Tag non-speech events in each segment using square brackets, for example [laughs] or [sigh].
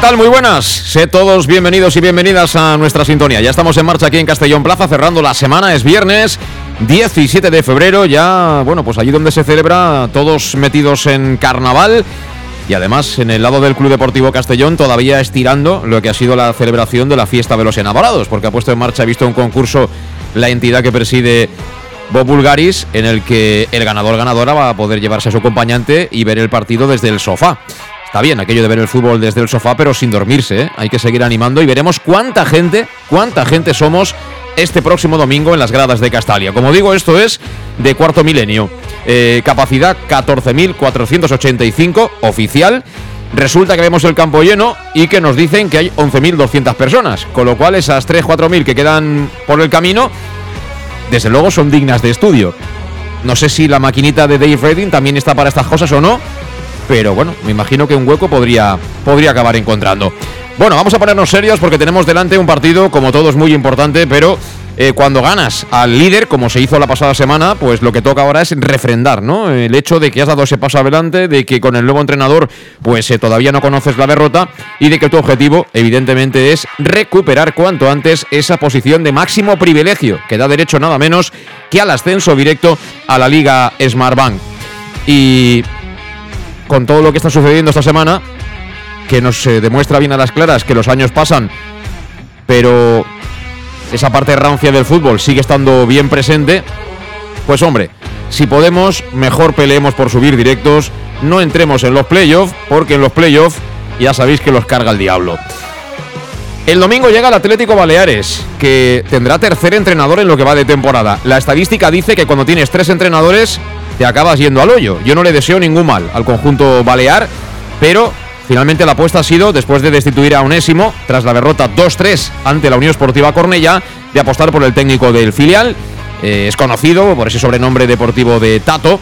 Tal? Muy buenas. Sé todos bienvenidos y bienvenidas a nuestra sintonía. Ya estamos en marcha aquí en Castellón Plaza, cerrando la semana. Es viernes 17 de febrero. Ya, bueno, pues allí donde se celebra, todos metidos en carnaval. Y además, en el lado del Club Deportivo Castellón, todavía estirando lo que ha sido la celebración de la fiesta de los enamorados, porque ha puesto en marcha, ha visto un concurso, la entidad que preside Bob Bulgaris, en el que el ganador ganadora va a poder llevarse a su acompañante y ver el partido desde el sofá. Está bien aquello de ver el fútbol desde el sofá, pero sin dormirse. ¿eh? Hay que seguir animando y veremos cuánta gente, cuánta gente somos este próximo domingo en las gradas de Castalia. Como digo, esto es de cuarto milenio. Eh, capacidad 14.485 oficial. Resulta que vemos el campo lleno y que nos dicen que hay 11.200 personas, con lo cual esas 3-4.000 que quedan por el camino, desde luego son dignas de estudio. No sé si la maquinita de Dave Redding también está para estas cosas o no, pero bueno, me imagino que un hueco podría, podría acabar encontrando. Bueno, vamos a ponernos serios porque tenemos delante un partido, como todos, muy importante, pero eh, cuando ganas al líder, como se hizo la pasada semana, pues lo que toca ahora es refrendar, ¿no? El hecho de que has dado ese paso adelante, de que con el nuevo entrenador, pues eh, todavía no conoces la derrota y de que tu objetivo, evidentemente, es recuperar cuanto antes esa posición de máximo privilegio, que da derecho nada menos que al ascenso directo a la Liga Smartbank. Y con todo lo que está sucediendo esta semana, que nos eh, demuestra bien a las claras que los años pasan, pero esa parte rancia del fútbol sigue estando bien presente, pues hombre, si podemos, mejor peleemos por subir directos, no entremos en los playoffs, porque en los playoffs ya sabéis que los carga el diablo. El domingo llega el Atlético Baleares, que tendrá tercer entrenador en lo que va de temporada. La estadística dice que cuando tienes tres entrenadores te acabas yendo al hoyo. Yo no le deseo ningún mal al conjunto balear, pero finalmente la apuesta ha sido, después de destituir a Onésimo, tras la derrota 2-3 ante la Unión Esportiva Cornella, de apostar por el técnico del filial. Eh, es conocido por ese sobrenombre deportivo de Tato.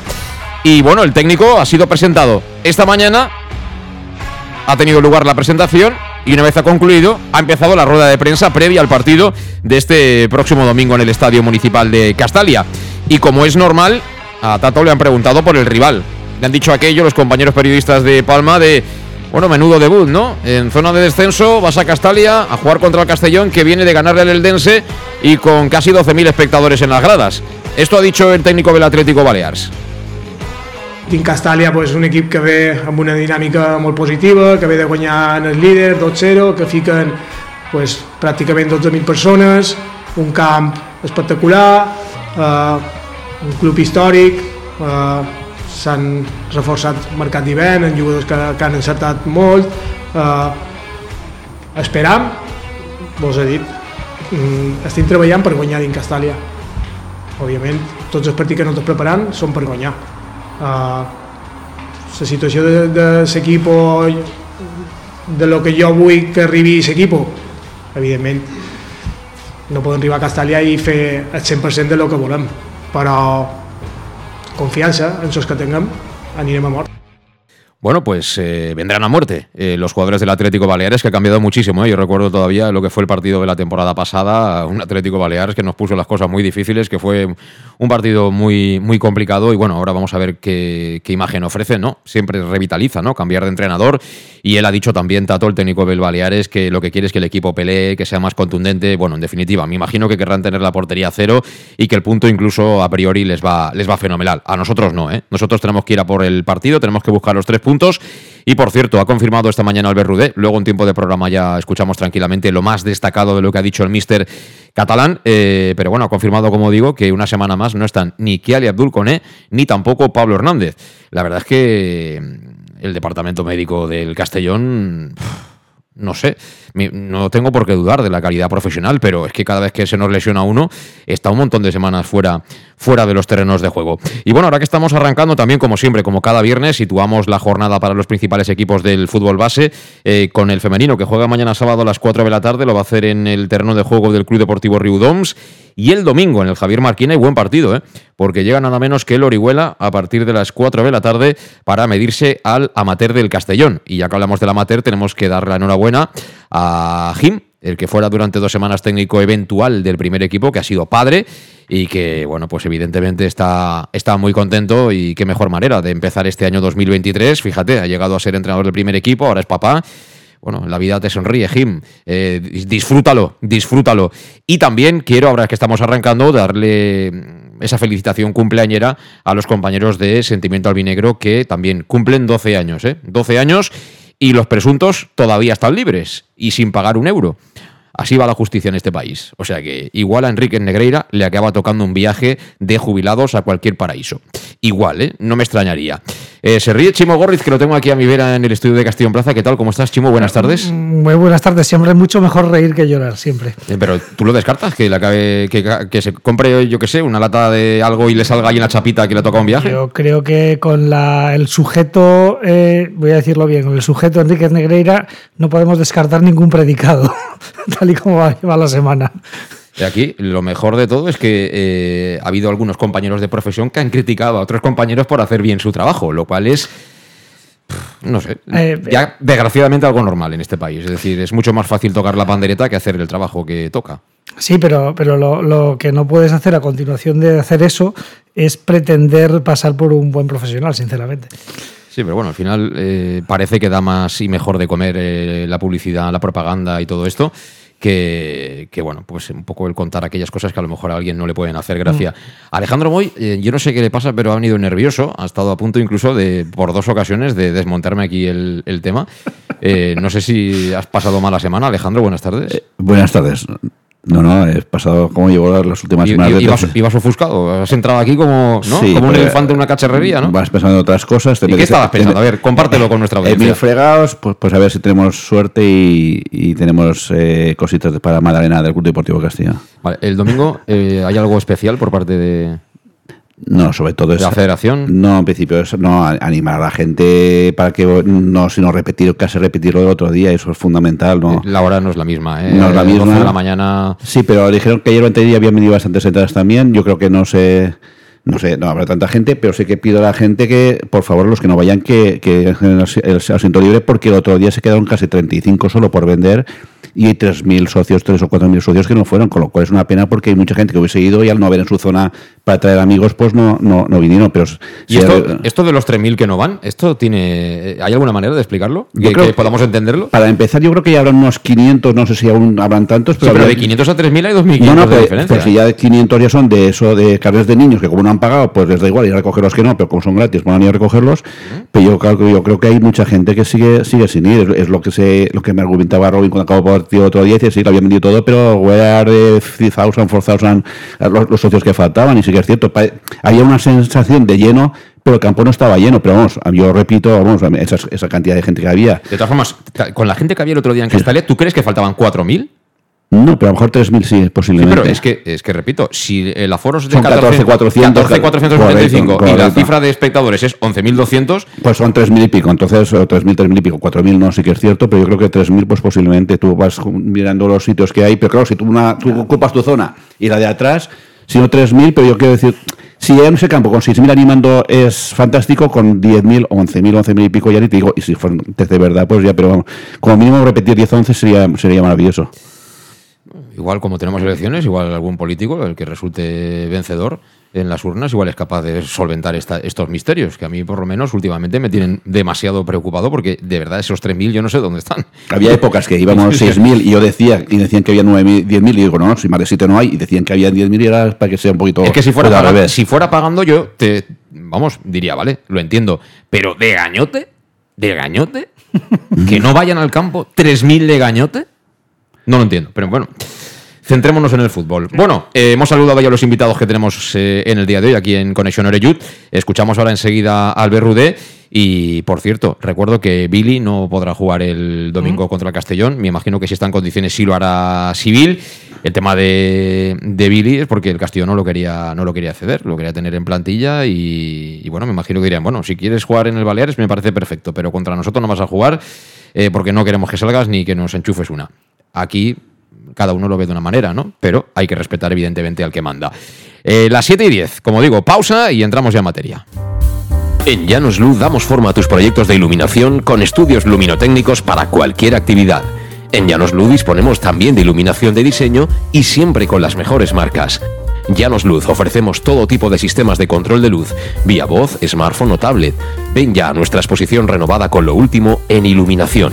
Y bueno, el técnico ha sido presentado esta mañana. Ha tenido lugar la presentación y una vez ha concluido, ha empezado la rueda de prensa previa al partido de este próximo domingo en el Estadio Municipal de Castalia. Y como es normal, a Tato le han preguntado por el rival. Le han dicho aquello los compañeros periodistas de Palma de, bueno, menudo debut, ¿no? En zona de descenso vas a Castalia a jugar contra el Castellón que viene de ganarle al Eldense y con casi 12.000 espectadores en las gradas. Esto ha dicho el técnico del Atlético Balears. Tinc Castàlia pues, un equip que ve amb una dinàmica molt positiva, que ve de guanyar en el líder 2-0, que fiquen pues, pràcticament 12.000 persones, un camp espectacular, eh, un club històric, eh, s'han reforçat mercat d'hivern, en jugadors que, que han encertat molt, eh, esperam, vos he dit, mm, estem treballant per guanyar dins Castàlia. Òbviament, tots els partits que no estem preparant són per guanyar. Uh, la situació de, de l'equip de lo que jo vull que arribi l'equip, evidentment, no podem arribar a Castàlia i fer el 100% de lo que volem però confiança en els que tinguem anirem a mort. Bueno, pues eh, vendrán a muerte eh, los jugadores del Atlético Baleares, que ha cambiado muchísimo. ¿eh? Yo recuerdo todavía lo que fue el partido de la temporada pasada, un Atlético Baleares que nos puso las cosas muy difíciles, que fue un partido muy, muy complicado. Y bueno, ahora vamos a ver qué, imagen ofrece, ¿no? Siempre revitaliza, ¿no? Cambiar de entrenador. Y él ha dicho también, Tato, el técnico del Baleares, que lo que quiere es que el equipo pelee, que sea más contundente. Bueno, en definitiva, me imagino que querrán tener la portería cero y que el punto incluso a priori les va, les va fenomenal. A nosotros no, ¿eh? Nosotros tenemos que ir a por el partido, tenemos que buscar los tres puntos puntos. Y por cierto, ha confirmado esta mañana Albert Rudé. Luego, un tiempo de programa, ya escuchamos tranquilamente lo más destacado de lo que ha dicho el mister catalán. Eh, pero bueno, ha confirmado, como digo, que una semana más no están ni Kiali Abdul Koné ni tampoco Pablo Hernández. La verdad es que mm, el departamento médico del Castellón no sé, no tengo por qué dudar de la calidad profesional, pero es que cada vez que se nos lesiona uno, está un montón de semanas fuera, fuera de los terrenos de juego. Y bueno, ahora que estamos arrancando también, como siempre, como cada viernes, situamos la jornada para los principales equipos del fútbol base, eh, con el femenino que juega mañana sábado a las 4 de la tarde, lo va a hacer en el terreno de juego del Club Deportivo Riudoms. Y el domingo en el Javier Marquina hay buen partido, ¿eh? Porque llega nada menos que el Orihuela a partir de las 4 de la tarde para medirse al amateur del Castellón. Y ya que hablamos del amateur, tenemos que dar la enhorabuena a Jim, el que fuera durante dos semanas técnico eventual del primer equipo, que ha sido padre y que, bueno, pues evidentemente está, está muy contento y qué mejor manera de empezar este año 2023. Fíjate, ha llegado a ser entrenador del primer equipo, ahora es papá bueno, la vida te sonríe, Jim. Eh, disfrútalo, disfrútalo. Y también quiero, ahora que estamos arrancando, darle esa felicitación cumpleañera a los compañeros de Sentimiento Albinegro que también cumplen 12 años, ¿eh? 12 años y los presuntos todavía están libres y sin pagar un euro. Así va la justicia en este país. O sea que igual a Enrique Negreira le acaba tocando un viaje de jubilados a cualquier paraíso. Igual, ¿eh? No me extrañaría. Eh, se ríe Chimo Gorriz, que lo tengo aquí a mi vera en el estudio de Castillo en Plaza. ¿Qué tal? ¿Cómo estás, Chimo? Buenas tardes. Mm, muy buenas tardes. Siempre es mucho mejor reír que llorar, siempre. Eh, pero tú lo descartas, que, la, que, que, se compre, yo qué sé, una lata de algo y le salga ahí una chapita que le toca un viaje. Yo creo que con la, el sujeto, eh, voy a decirlo bien, con el sujeto Enrique Negreira no podemos descartar ningún predicado, [laughs] tal y como va, va la semana. Y aquí lo mejor de todo es que eh, ha habido algunos compañeros de profesión que han criticado a otros compañeros por hacer bien su trabajo, lo cual es no sé, eh, ya desgraciadamente algo normal en este país. Es decir, es mucho más fácil tocar la pandereta que hacer el trabajo que toca. Sí, pero, pero lo, que no puedes hacer a continuación de hacer eso es pretender pasar por un buen profesional, sinceramente. Sí, pero bueno, al final eh, parece que da más y mejor de comer la publicidad, la propaganda y todo esto que, bueno, pues un poco el contar aquellas cosas que a lo mejor a alguien no le pueden hacer gracia. Mm. Alejandro Moy, eh, yo no sé qué le pasa, pero ha venido nervioso, ha estado a punto incluso de, por dos ocasiones, de desmontarme aquí el, tema. Eh, no sé si has pasado mala semana, Alejandro, buenas tardes. Eh, buenas tardes. No, no, he pasado como llevo las últimas semanas. Ibas, ibas ofuscado, has entrado aquí como, como un elefante en una cacharrería, ¿no? Vas pensando en otras cosas. ¿Y qué estabas pensando? A ver, compártelo con nuestra audiencia. En mil fregados, pues, pues a ver si tenemos suerte y, tenemos eh, cositas para Madalena del Club Deportivo Castilla. Vale, el domingo, eh, ¿hay algo especial por parte de, no, sobre todo es. ¿La federación? No, en principio es no, animar a la gente para que no, sino repetir, casi repetirlo del otro día, eso es fundamental. ¿no? La hora no es la misma, ¿eh? No es la misma. de la mañana. Sí, pero dijeron que ayer o día habían venido bastantes entradas también. Yo creo que no sé. No sé, no habrá tanta gente, pero sí que pido a la gente que, por favor, los que no vayan, que, que el, el asiento libre, porque el otro día se quedaron casi 35 solo por vender y hay 3.000 socios, 3 o 4.000 socios que no fueron, con lo cual es una pena porque hay mucha gente que hubiese ido y al no haber en su zona para traer amigos, pues no, no, no vinieron. Pero ¿Y esto, de los 3.000 que no van, esto tiene ¿hay alguna manera de explicarlo? ¿Que, que, podamos entenderlo? Para empezar, yo creo que ya habrán unos 500, no sé si aún habrán tantos. Pero, pero de 500 a 3.000 hay 2.500 no, no, de diferencia. Pero si ya de 500 ya son de eso, de carnes de niños, que como no han pagado, pues les da igual ir a recogerlos que no, pero como son gratis, van a ir a recogerlos. Pero yo, creo, yo creo que hay mucha gente que sigue sigue sin ir. Es, lo que se lo que me argumentaba Robin cuando acabó el partido otro día. Dice, sí, habían vendido todo, pero where de 3,000, 4,000 los, los socios que faltaban, y sí que es cierto, había una sensación de lleno, pero el campo no estaba lleno, pero vamos, yo repito, vamos, esa, esa cantidad de gente que había. De todas formas, con la gente que había el otro día en Castalia, ¿tú crees que faltaban 4.000? No, pero a lo mejor 3.000 sí, posiblemente. Sí, pero es que, es que repito, si el aforo es de son 14.400 14, y la cifra de espectadores es 11.200... Pues son 3.000 y pico, entonces 3.000, 3.000 y pico, 4.000 no, sí que es cierto, pero yo creo que 3.000 pues posiblemente tú vas mirando los sitios que hay, pero claro, si tú, una, tú ocupas tu zona y la de atrás, si no 3.000, pero yo quiero decir... Si en ese campo con 6.000 animando es fantástico, con 10.000 o 11.000, 11.000 y pico ya ni te digo, y si fueron de verdad, pues ya, pero vamos, como mínimo repetir 10 11 sería, sería maravilloso. Igual como tenemos elecciones, igual algún político, el que resulte vencedor en las urnas, igual es capaz de solventar estos misterios, que a mí por lo menos últimamente me tienen demasiado preocupado porque de verdad esos 3.000 yo no sé dónde están. Había épocas que íbamos [laughs] 6.000 y yo decía, y decían que había 9.000, 10.000 y digo, no, si más de 7 no hay, y decían que había 10.000 y era para que sea un poquito... Es que si fuera, pagando, si fuera pagando yo, te, vamos, diría, vale, lo entiendo, pero de gañote de gañote? [laughs] ¿Que no vayan al campo 3.000 de gañote? No lo entiendo, pero bueno. Centrémonos en el fútbol. Bueno, eh, hemos saludado ya a los invitados que tenemos eh, en el día de hoy aquí en Conexión Oreyud. Escuchamos ahora enseguida al Albert Y por cierto, recuerdo que Billy no podrá jugar el domingo contra el Castellón. Me imagino que si está en condiciones sí lo hará civil. El tema de, Billy es porque el Castellón no lo quería, no lo quería ceder, lo quería tener en plantilla y, bueno, me imagino que dirían, bueno, si quieres jugar en el Baleares me parece perfecto, pero contra nosotros no vas a jugar eh, porque no queremos que salgas ni que nos enchufes una. Aquí cada uno lo ve de una manera, ¿no? Pero hay que respetar evidentemente al que manda. Eh, las 7 y 10, como digo, pausa y entramos ya en materia. En Llanos Luz damos forma a tus proyectos de iluminación con estudios luminotécnicos para cualquier actividad. En Llanos Luz disponemos también de iluminación de diseño y siempre con las mejores marcas. Llanos Luz ofrecemos todo tipo de sistemas de control de luz, vía voz, smartphone o tablet. Ven ya a nuestra exposición renovada con lo último en iluminación.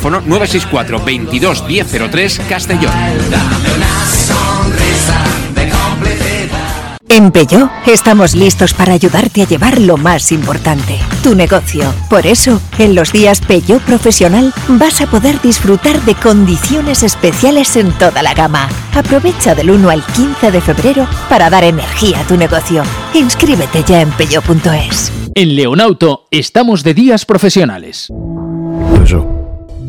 teléfono 964 22 1003 Castellón. En Peugeot estamos listos para ayudarte a llevar lo más importante, tu negocio. Por eso, en los días Peugeot Profesional vas a poder disfrutar de condiciones especiales en toda la gama. Aprovecha del 1 al 15 de febrero para dar energía a tu negocio. Inscríbete ya en peugeot.es. En Leonauto estamos de días profesionales.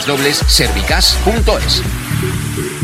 www.servicas.es.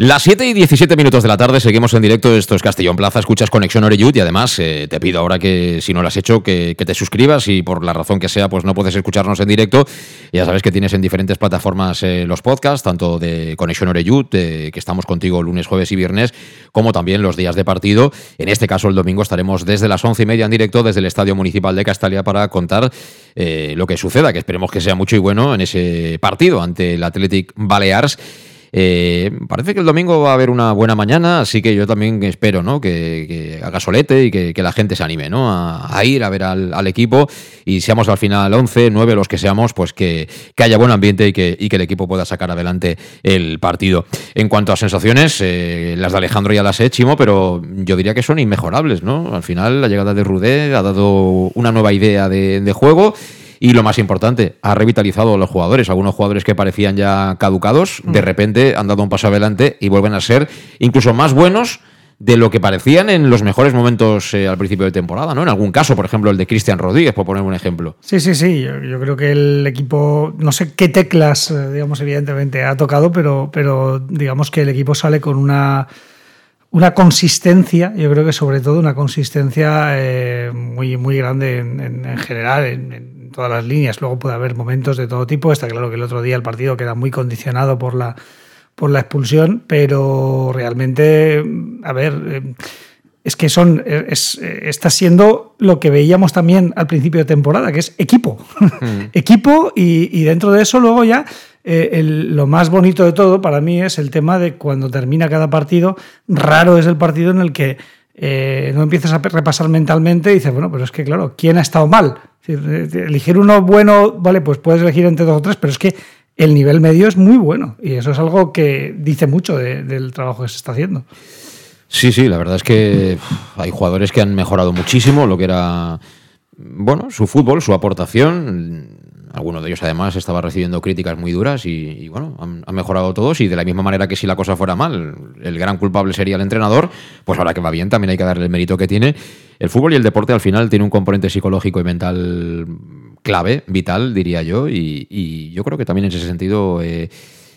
Las 7 y 17 minutos de la tarde seguimos en directo. Esto es Castellón Plaza. Escuchas Conexión Oreyud y además eh, te pido ahora que, si no lo has hecho, que, te suscribas y por la razón que sea, pues no puedes escucharnos en directo. Ya sabes que tienes en diferentes plataformas eh, los podcasts, tanto de Conexión Oreyud, eh, que estamos contigo lunes, jueves y viernes, como también los días de partido. En este caso, el domingo estaremos desde las once y media en directo desde el Estadio Municipal de Castalia para contar lo que suceda, que esperemos que sea mucho y bueno en ese partido ante el Athletic Balears. Eh, parece que el domingo va a haber una buena mañana, así que yo también espero ¿no? que, que haga solete y que, la gente se anime ¿no? a, ir a ver al, equipo y seamos al final 11, 9, los que seamos, pues que, que haya buen ambiente y que, y que, el equipo pueda sacar adelante el partido. En cuanto a sensaciones, eh, las de Alejandro ya las he, Chimo, pero yo diría que son inmejorables. ¿no? Al final la llegada de Rudé ha dado una nueva idea de, de juego y lo más importante, ha revitalizado a los jugadores. Algunos jugadores que parecían ya caducados, de repente han dado un paso adelante y vuelven a ser incluso más buenos de lo que parecían en los mejores momentos eh, al principio de temporada, ¿no? En algún caso, por ejemplo, el de Cristian Rodríguez, por poner un ejemplo. Sí, sí, sí. Yo, yo, creo que el equipo, no sé qué teclas, eh, digamos, evidentemente ha tocado, pero, pero digamos que el equipo sale con una una consistencia, yo creo que sobre todo una consistencia eh, muy, muy grande en, en, en general, en, en, todas las líneas. Luego puede haber momentos de todo tipo. Está claro que el otro día el partido queda muy condicionado por la, por la expulsión, pero realmente, a ver, eh, es que son, es, está siendo lo que veíamos también al principio de temporada, que es equipo. Mm. [laughs] equipo y, y dentro de eso luego ya eh, el, lo más bonito de todo para mí es el tema de cuando termina cada partido, raro es el partido en el que eh, no empiezas a repasar mentalmente y dices, bueno, pero es que claro, ¿quién ha estado mal? Elegir uno bueno, vale, pues puedes elegir entre dos o tres, pero es que el nivel medio es muy bueno y eso es algo que dice mucho de, del trabajo que se está haciendo. Sí, sí, la verdad es que hay jugadores que han mejorado muchísimo lo que era bueno, su fútbol, su aportación. Alguno de ellos además estaba recibiendo críticas muy duras y, bueno, han, mejorado todos y de la misma manera que si la cosa fuera mal, el gran culpable sería el entrenador, pues ahora que va bien también hay que darle el mérito que tiene. El fútbol y el deporte al final tiene un componente psicológico y mental clave, vital, diría yo, y, y yo creo que también en ese sentido... eh,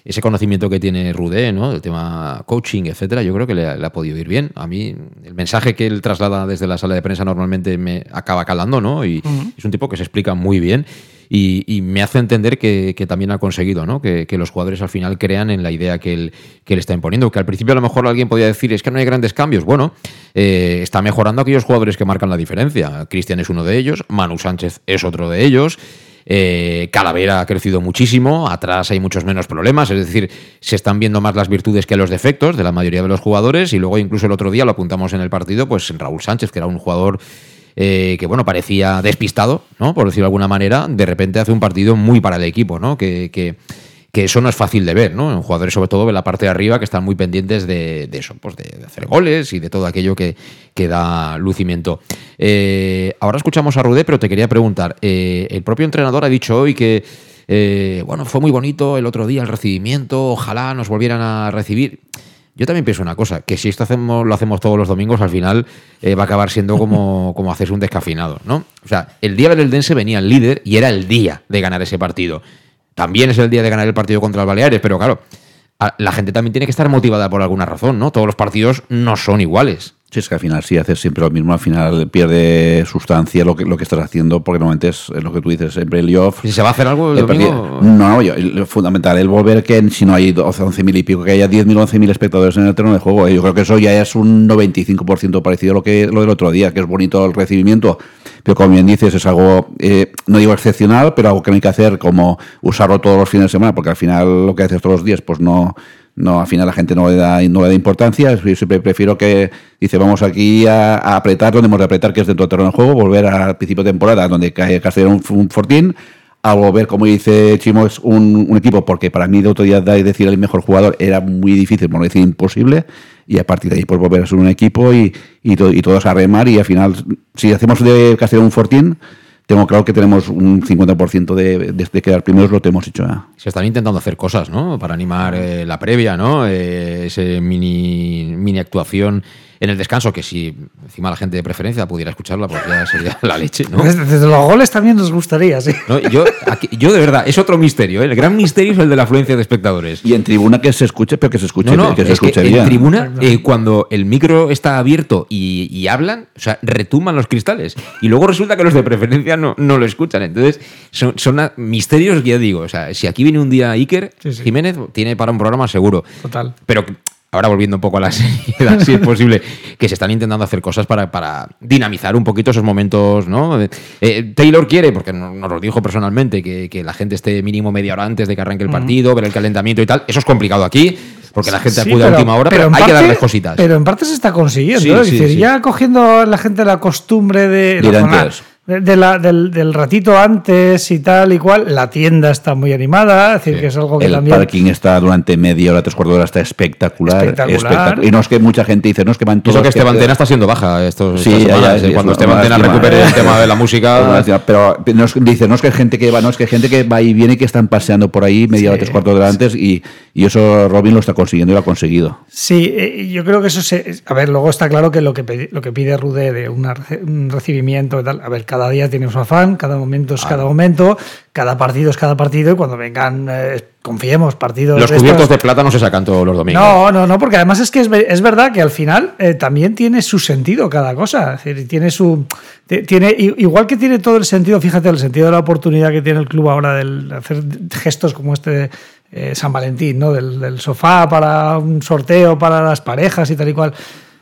ese conocimiento que tiene Rudé, ¿no? El tema coaching, etcétera, yo creo que le, ha- le ha podido ir bien. A mí, el mensaje que él traslada desde la sala de prensa normalmente me acaba calando, ¿no? Y es un tipo que se explica muy bien y, y me hace entender que, que también ha conseguido, ¿no? Que, que los jugadores al final crean en la idea que él, que él está imponiendo. Que al principio a lo mejor alguien podía decir, es que no hay grandes cambios. Bueno, eh, está mejorando aquellos jugadores que marcan la diferencia. Cristian es uno de ellos, Manu Sánchez es otro de ellos. Eh, Calavera ha crecido muchísimo, atrás hay muchos menos problemas, es decir, se están viendo más las virtudes que los defectos de la mayoría de los jugadores y luego incluso el otro día lo apuntamos en el partido, pues Raúl Sánchez, que era un jugador eh, que bueno, parecía despistado, ¿no? Por decirlo de alguna manera, de repente hace un partido muy para el equipo, ¿no? Que, que- que eso no es fácil de ver, ¿no? En jugadores, sobre todo de la parte de arriba, que están muy pendientes de, de eso, pues de, de hacer goles y de todo aquello que, que da lucimiento. Eh, ahora escuchamos a Rudé, pero te quería preguntar, eh, el propio entrenador ha dicho hoy que, eh, bueno, fue muy bonito el otro día el recibimiento, ojalá nos volvieran a recibir. Yo también pienso una cosa, que si esto hacemos, lo hacemos todos los domingos, al final eh, va a acabar siendo como, [laughs] como hacerse un descafinado, ¿no? O sea, el día del Eldense venía el líder y era el día de ganar ese partido. También es el día de ganar el partido contra el Baleares, pero claro, la gente también tiene que estar motivada por alguna razón, ¿no? Todos los partidos no son iguales. Sí, es que al final, si haces siempre lo mismo, al final pierde sustancia lo que, lo que estás haciendo, porque normalmente es, es lo que tú dices, siempre el off. Si se va a hacer algo el domingo- partido- No, yo, el- fundamental, el volver que si no hay 12, 11.000 y pico, que haya 10.000, 11.000 espectadores en el terreno de juego, eh, yo creo que eso ya es un 95% parecido a lo, que, lo del otro día, que es bonito el recibimiento, pero como bien dices, es algo, eh, no digo excepcional, pero algo que no hay que hacer como usarlo todos los fines de semana, porque al final lo que haces todos los días, pues no, no al final la gente no le da, no le da importancia. Yo siempre prefiero que dice vamos aquí a, a apretar donde hemos de apretar, que es dentro del terreno de juego, volver al principio de temporada donde cae Castellón un, un fortín, a volver, como dice Chimo, es un, equipo, porque para mí de otro día dar y decir el mejor jugador era muy difícil, por no decir imposible, y a partir de ahí pues volver a ser un equipo y, y, to- y todos a remar y al final, si hacemos de Castellón un fortín, tengo claro que tenemos un 50% de, de, de quedar primeros, lo tenemos hecho ya. Se están intentando hacer cosas, ¿no? Para animar eh, la previa, ¿no? Eh, ese mini, mini actuación en el descanso, que si encima la gente de preferencia pudiera escucharla, pues ya sería la leche, ¿no? Desde, desde los goles también nos gustaría, sí. No, yo, aquí- yo de verdad, es otro misterio. ¿eh? El gran misterio es el de la afluencia de espectadores. Y en tribuna que se escuche, pero que se escuche, No, no, que se es que escuche en tribuna, eh, cuando el micro está abierto y, y hablan, o sea, retumban los cristales. Y luego resulta que los de preferencia no, no lo escuchan. Entonces, son, son a- misterios que ya digo. O sea, si aquí viene un día Iker Jiménez, tiene para un programa seguro. Total. Pero ahora volviendo un poco a la [laughs] seriedad, si es [laughs] posible, que se están intentando hacer cosas para, para dinamizar un poquito esos momentos, ¿no? Eh, Taylor quiere, porque no- nos lo dijo personalmente, que, que la gente esté mínimo media hora antes de que arranque el partido, ver el calentamiento y tal. Eso es complicado aquí, porque la gente Sí, acude a última hora, pero, hay que parte- darles cositas. Pero en parte se está consiguiendo. Sí, ¿eh? Es decir, ya cogiendo la gente la costumbre de, la-. De- la- del, del ratito antes y tal y cual, la tienda está muy animada, es decir, que es algo que El también. parking está durante media hora, tres cuartos de hora, está espectacular. Espectacular. espectac- Y no es que mucha gente dice, no es que van todos. eso que Esteban Tena está siendo baja estos Sí, estas ya, ya, semanas, sí, eh, es cuando Esteban Tena recupere ¿eh? el tema de la música. [laughs] Pero no es, dice, no es que gente que va, no es que gente que va y viene y que están paseando por ahí media hora, tres cuartos de hora antes y, y eso Robin lo está consiguiendo y lo ha conseguido. Sí, eh, yo creo que eso se. A ver, luego está claro que lo que, lo que pide Rude de una un recibimiento y tal. A ver, cada día tiene su afán, cada momento es cada momento, cada partido es cada partido y cuando vengan, eh, confiemos, partidos. Los de cubiertos estos- de plata no se sacan todos los domingos. No, no, no, porque además es que es, es verdad que al final eh, también tiene su sentido cada cosa. Es decir, tiene su. Tiene, igual que tiene todo el sentido, fíjate, el sentido de la oportunidad que tiene el club ahora de hacer gestos como este eh, San Valentín, ¿no? Del, del sofá para un sorteo para las parejas y tal y cual.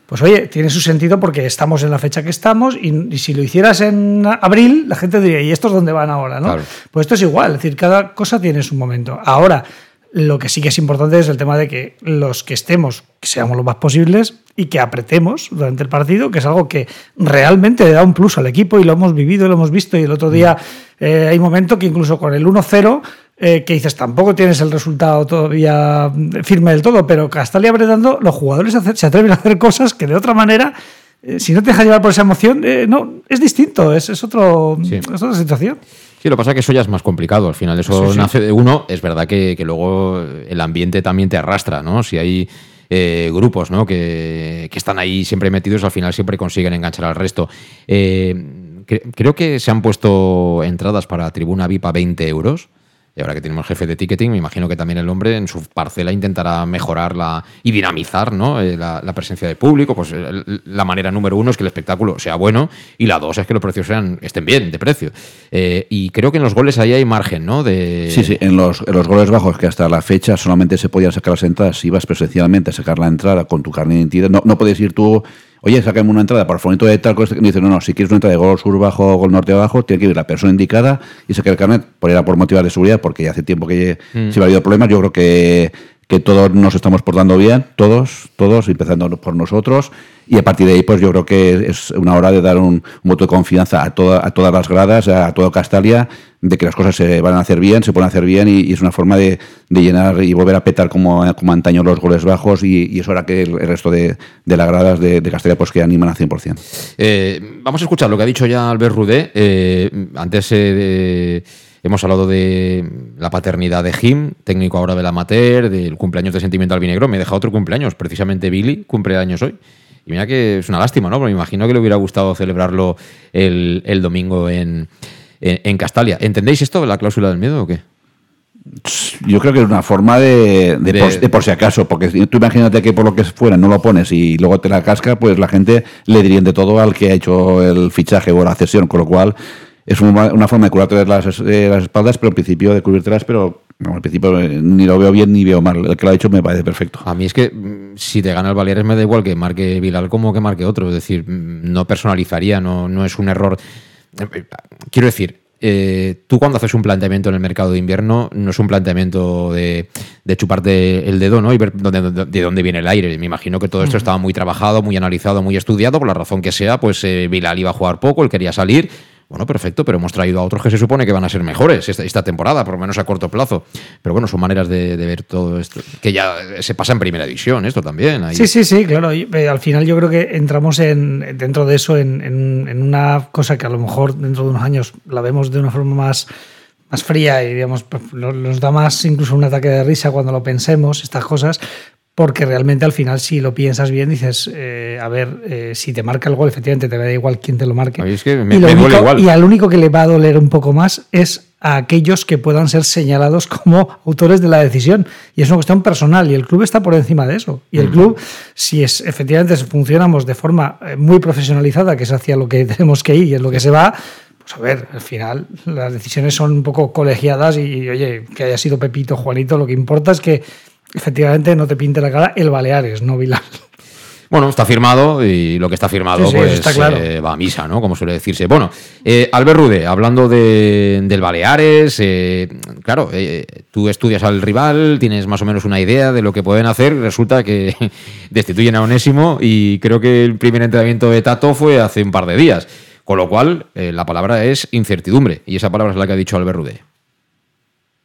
Pues oye, tiene su sentido porque estamos en la fecha que estamos y, y si lo hicieras en abril, la gente diría, ¿y estos dónde van ahora? ¿no? Claro. Pues esto es igual, es decir, cada cosa tiene su momento. Ahora, lo que sí que es importante es el tema de que los que estemos, que seamos lo más posibles y que apretemos durante el partido, que es algo que realmente le da un plus al equipo y lo hemos vivido, lo hemos visto y el otro día eh, hay momentos que incluso con el 1-0 eh, que dices, tampoco tienes el resultado todavía firme del todo, pero Castalia apretando, los jugadores se atreven a hacer cosas que de otra manera eh, si no te dejas llevar por esa emoción, eh, no, es distinto, es, es, otro, es otra situación. Sí, lo que pasa es que eso ya es más complicado. Al final, eso nace de uno. Es verdad que, que, luego el ambiente también te arrastra, ¿no? Si hay eh, grupos ¿no? que, que, están ahí siempre metidos, al final siempre consiguen enganchar al resto. Eh, creo que se han puesto entradas para tribuna VIP a 20 euros. Y ahora que tenemos jefe de ticketing, me imagino que también el hombre en su parcela intentará mejorarla y dinamizar ¿no? Eh, la, presencia de público. Pues la manera número uno es que el espectáculo sea bueno y la dos es que los precios sean, estén bien de precio. Eh, y creo que en los goles ahí hay margen, ¿no? De... Sí, sí, en los, en los goles bajos que hasta la fecha solamente se podían sacar las entradas si ibas presencialmente a sacar la entrada con tu carne de identidad. No, no podías ir tú oye, sácame una entrada para fonito de tal cosa. Me dice, no, no, si quieres una entrada de gol sur bajo o gol norte abajo, tiene que ir la persona indicada y sacar el carnet, por, era por motivos de seguridad, porque ya hace tiempo que mm. se ha habido problemas. Yo creo que, que todos nos estamos portando bien, todos, todos, empezando por nosotros. Y a partir de ahí, pues yo creo que es una hora de dar un, voto de confianza a, toda, a todas las gradas, a, toda Castalia, de que las cosas se van a hacer bien, se pueden hacer bien y, es una forma de, de, llenar y volver a petar como, como antaño los goles bajos y, y es hora que el, resto de, de, las gradas de, de, Castalia pues que animan al 100%. Eh, vamos a escuchar lo que ha dicho ya Albert Rudé. Eh, antes eh, hemos hablado de la paternidad de Jim, técnico ahora del amateur, del cumpleaños de Sentimiento Albinegro. Me deja otro cumpleaños, precisamente Billy, cumpleaños hoy. Y mira que es una lástima, ¿no? Me imagino que le hubiera gustado celebrarlo el, el domingo en, en, en, Castalia. ¿Entendéis esto de la cláusula del miedo o qué? Yo creo que es una forma de, de, de, por, de, por, si acaso, porque tú imagínate que por lo que fuera no lo pones y luego te la casca, pues la gente le dirían de todo al que ha hecho el fichaje o la cesión, con lo cual es una, forma de curarte las, las espaldas, pero en principio de cubrirtelas, pero no, al principio eh, ni lo veo bien ni veo mal. El que lo ha hecho me parece perfecto. A mí es que mm, si te gana el Baleares me da igual que marque Bilal como que marque otro. Es decir, mm, no personalizaría, no, no es un error. Eh, quiero decir, eh, tú cuando haces un planteamiento en el mercado de invierno no es un planteamiento de, de chuparte el dedo ¿no? y ver dónde, de dónde viene el aire. Me imagino que todo esto estaba muy trabajado, muy analizado, muy estudiado, por la razón que sea, pues eh, Bilal iba a jugar poco, él quería salir, bueno, perfecto, pero hemos traído a otros que se supone que van a ser mejores esta, temporada, por lo menos a corto plazo. Pero bueno, son maneras de, ver todo esto, que ya se pasa en primera división, esto también. Sí, sí, sí, claro. Eh, al final yo creo que entramos en, dentro de eso en, en, una cosa que a lo mejor dentro de unos años la vemos de una forma más, más fría y digamos, pues, nos da más incluso un ataque de risa cuando lo pensemos, estas cosas, porque realmente al final si lo piensas bien dices, eh, a ver, eh, si te marca el gol, efectivamente te da igual quién te lo marque. Es que me, y, me único, igual. y al único que le va a doler un poco más es a aquellos que puedan ser señalados [laughs] como autores de la decisión. Y es una cuestión personal y el club está por encima de eso. Y el uh -huh. club, si es efectivamente funcionamos de forma eh, muy profesionalizada, que es hacia lo que [laughs] tenemos que ir y es lo que se va, pues a ver, al final las decisiones son un poco colegiadas y, y oye, que haya sido Pepito, Juanito, lo que importa es que efectivamente no te pinte la cara el Baleares, no Vilar. Bueno, está firmado y lo que está firmado sí, sí, pues está claro. eh, va a misa, ¿no? Como suele decirse. Bueno, eh, Albert Rude, hablando de, del Baleares, eh, claro, eh, tú estudias al rival, tienes más o menos una idea de lo que pueden hacer, resulta que [laughs] destituyen a Onésimo y creo que el primer entrenamiento de Tato fue hace un par de días. Con lo cual, eh, la palabra es incertidumbre y esa palabra es la que ha dicho Albert Rude.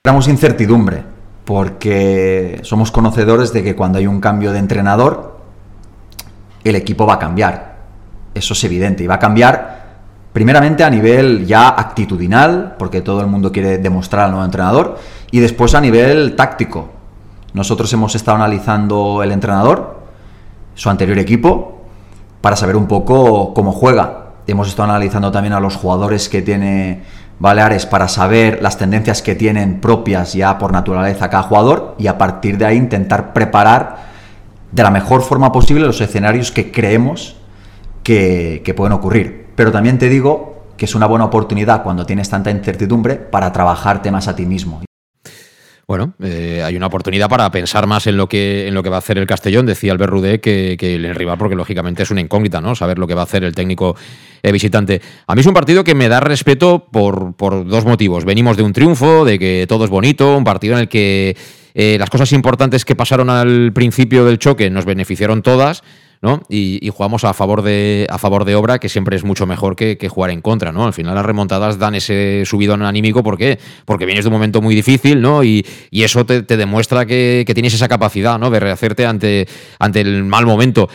Tenemos incertidumbre porque somos conocedores de que cuando hay un cambio de entrenador, el equipo va a cambiar. Eso es evidente. Y va a cambiar primeramente a nivel ya actitudinal, porque todo el mundo quiere demostrar al nuevo entrenador, y después a nivel táctico. Nosotros hemos estado analizando el entrenador, su anterior equipo, para saber un poco cómo juega. Hemos estado analizando también a los jugadores que tiene Baleares para saber las tendencias que tienen propias ya por naturaleza cada jugador y a partir de ahí intentar preparar de la mejor forma posible los escenarios que creemos que, que, pueden ocurrir. Pero también te digo que es una buena oportunidad cuando tienes tanta incertidumbre para trabajarte más a ti mismo. Bueno, eh, hay una oportunidad para pensar más en lo que en lo que va a hacer el Castellón. Decía Albert Rudé que, el rival, porque lógicamente es una incógnita, ¿no? Saber lo que va a hacer el técnico eh, visitante. A mí es un partido que me da respeto por, por dos motivos. Venimos de un triunfo, de que todo es bonito, un partido en el que eh, las cosas importantes que pasaron al principio del choque nos beneficiaron todas. ¿No? Y, y, jugamos a favor, de, a favor de obra, que siempre es mucho mejor que, que, jugar en contra, ¿no? Al final las remontadas dan ese subidón anímico, ¿por qué? Porque vienes de un momento muy difícil, ¿no? Y, y eso te, demuestra que, que, tienes esa capacidad, ¿no? De rehacerte ante, ante el mal momento.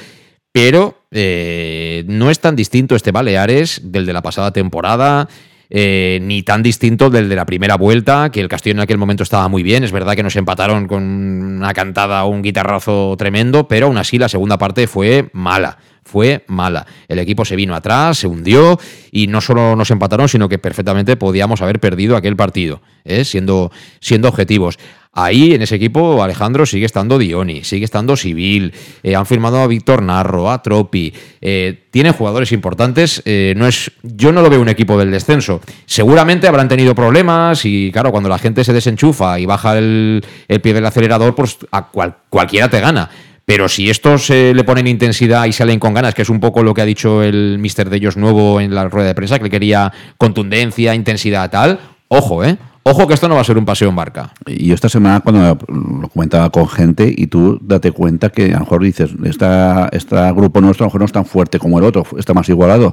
pero eh, no es tan distinto este Baleares del de la pasada temporada. Eh, ni tan distinto del de la primera vuelta, que el Castillo en aquel momento estaba muy bien. Es verdad que nos empataron con una cantada o un guitarrazo tremendo, pero aún así la segunda parte fue mala. Fue mala. El equipo se vino atrás, se hundió y no solo nos empataron, sino que perfectamente podíamos haber perdido aquel partido, ¿eh? siendo, siendo objetivos. Ahí en ese equipo Alejandro sigue estando Dioni, sigue estando Civil, eh, han firmado a Víctor Narro, a Tropi, eh, tienen jugadores importantes, eh, no es, yo no lo veo un equipo del descenso. Seguramente habrán tenido problemas y claro, cuando la gente se desenchufa y baja el, el pie del acelerador, pues a cual- cualquiera te gana. Pero si estos eh, le ponen intensidad y salen con ganas, que es un poco lo que ha dicho el mister de ellos nuevo en la rueda de prensa, que le quería contundencia, intensidad, tal, ojo, ¿eh? Ojo que esto no va a ser un paseo en barca. Y esta semana cuando lo comentaba con gente y tú date cuenta que a lo mejor dices, esta, este grupo nuestro a lo mejor no es tan fuerte como el otro, está más igualado.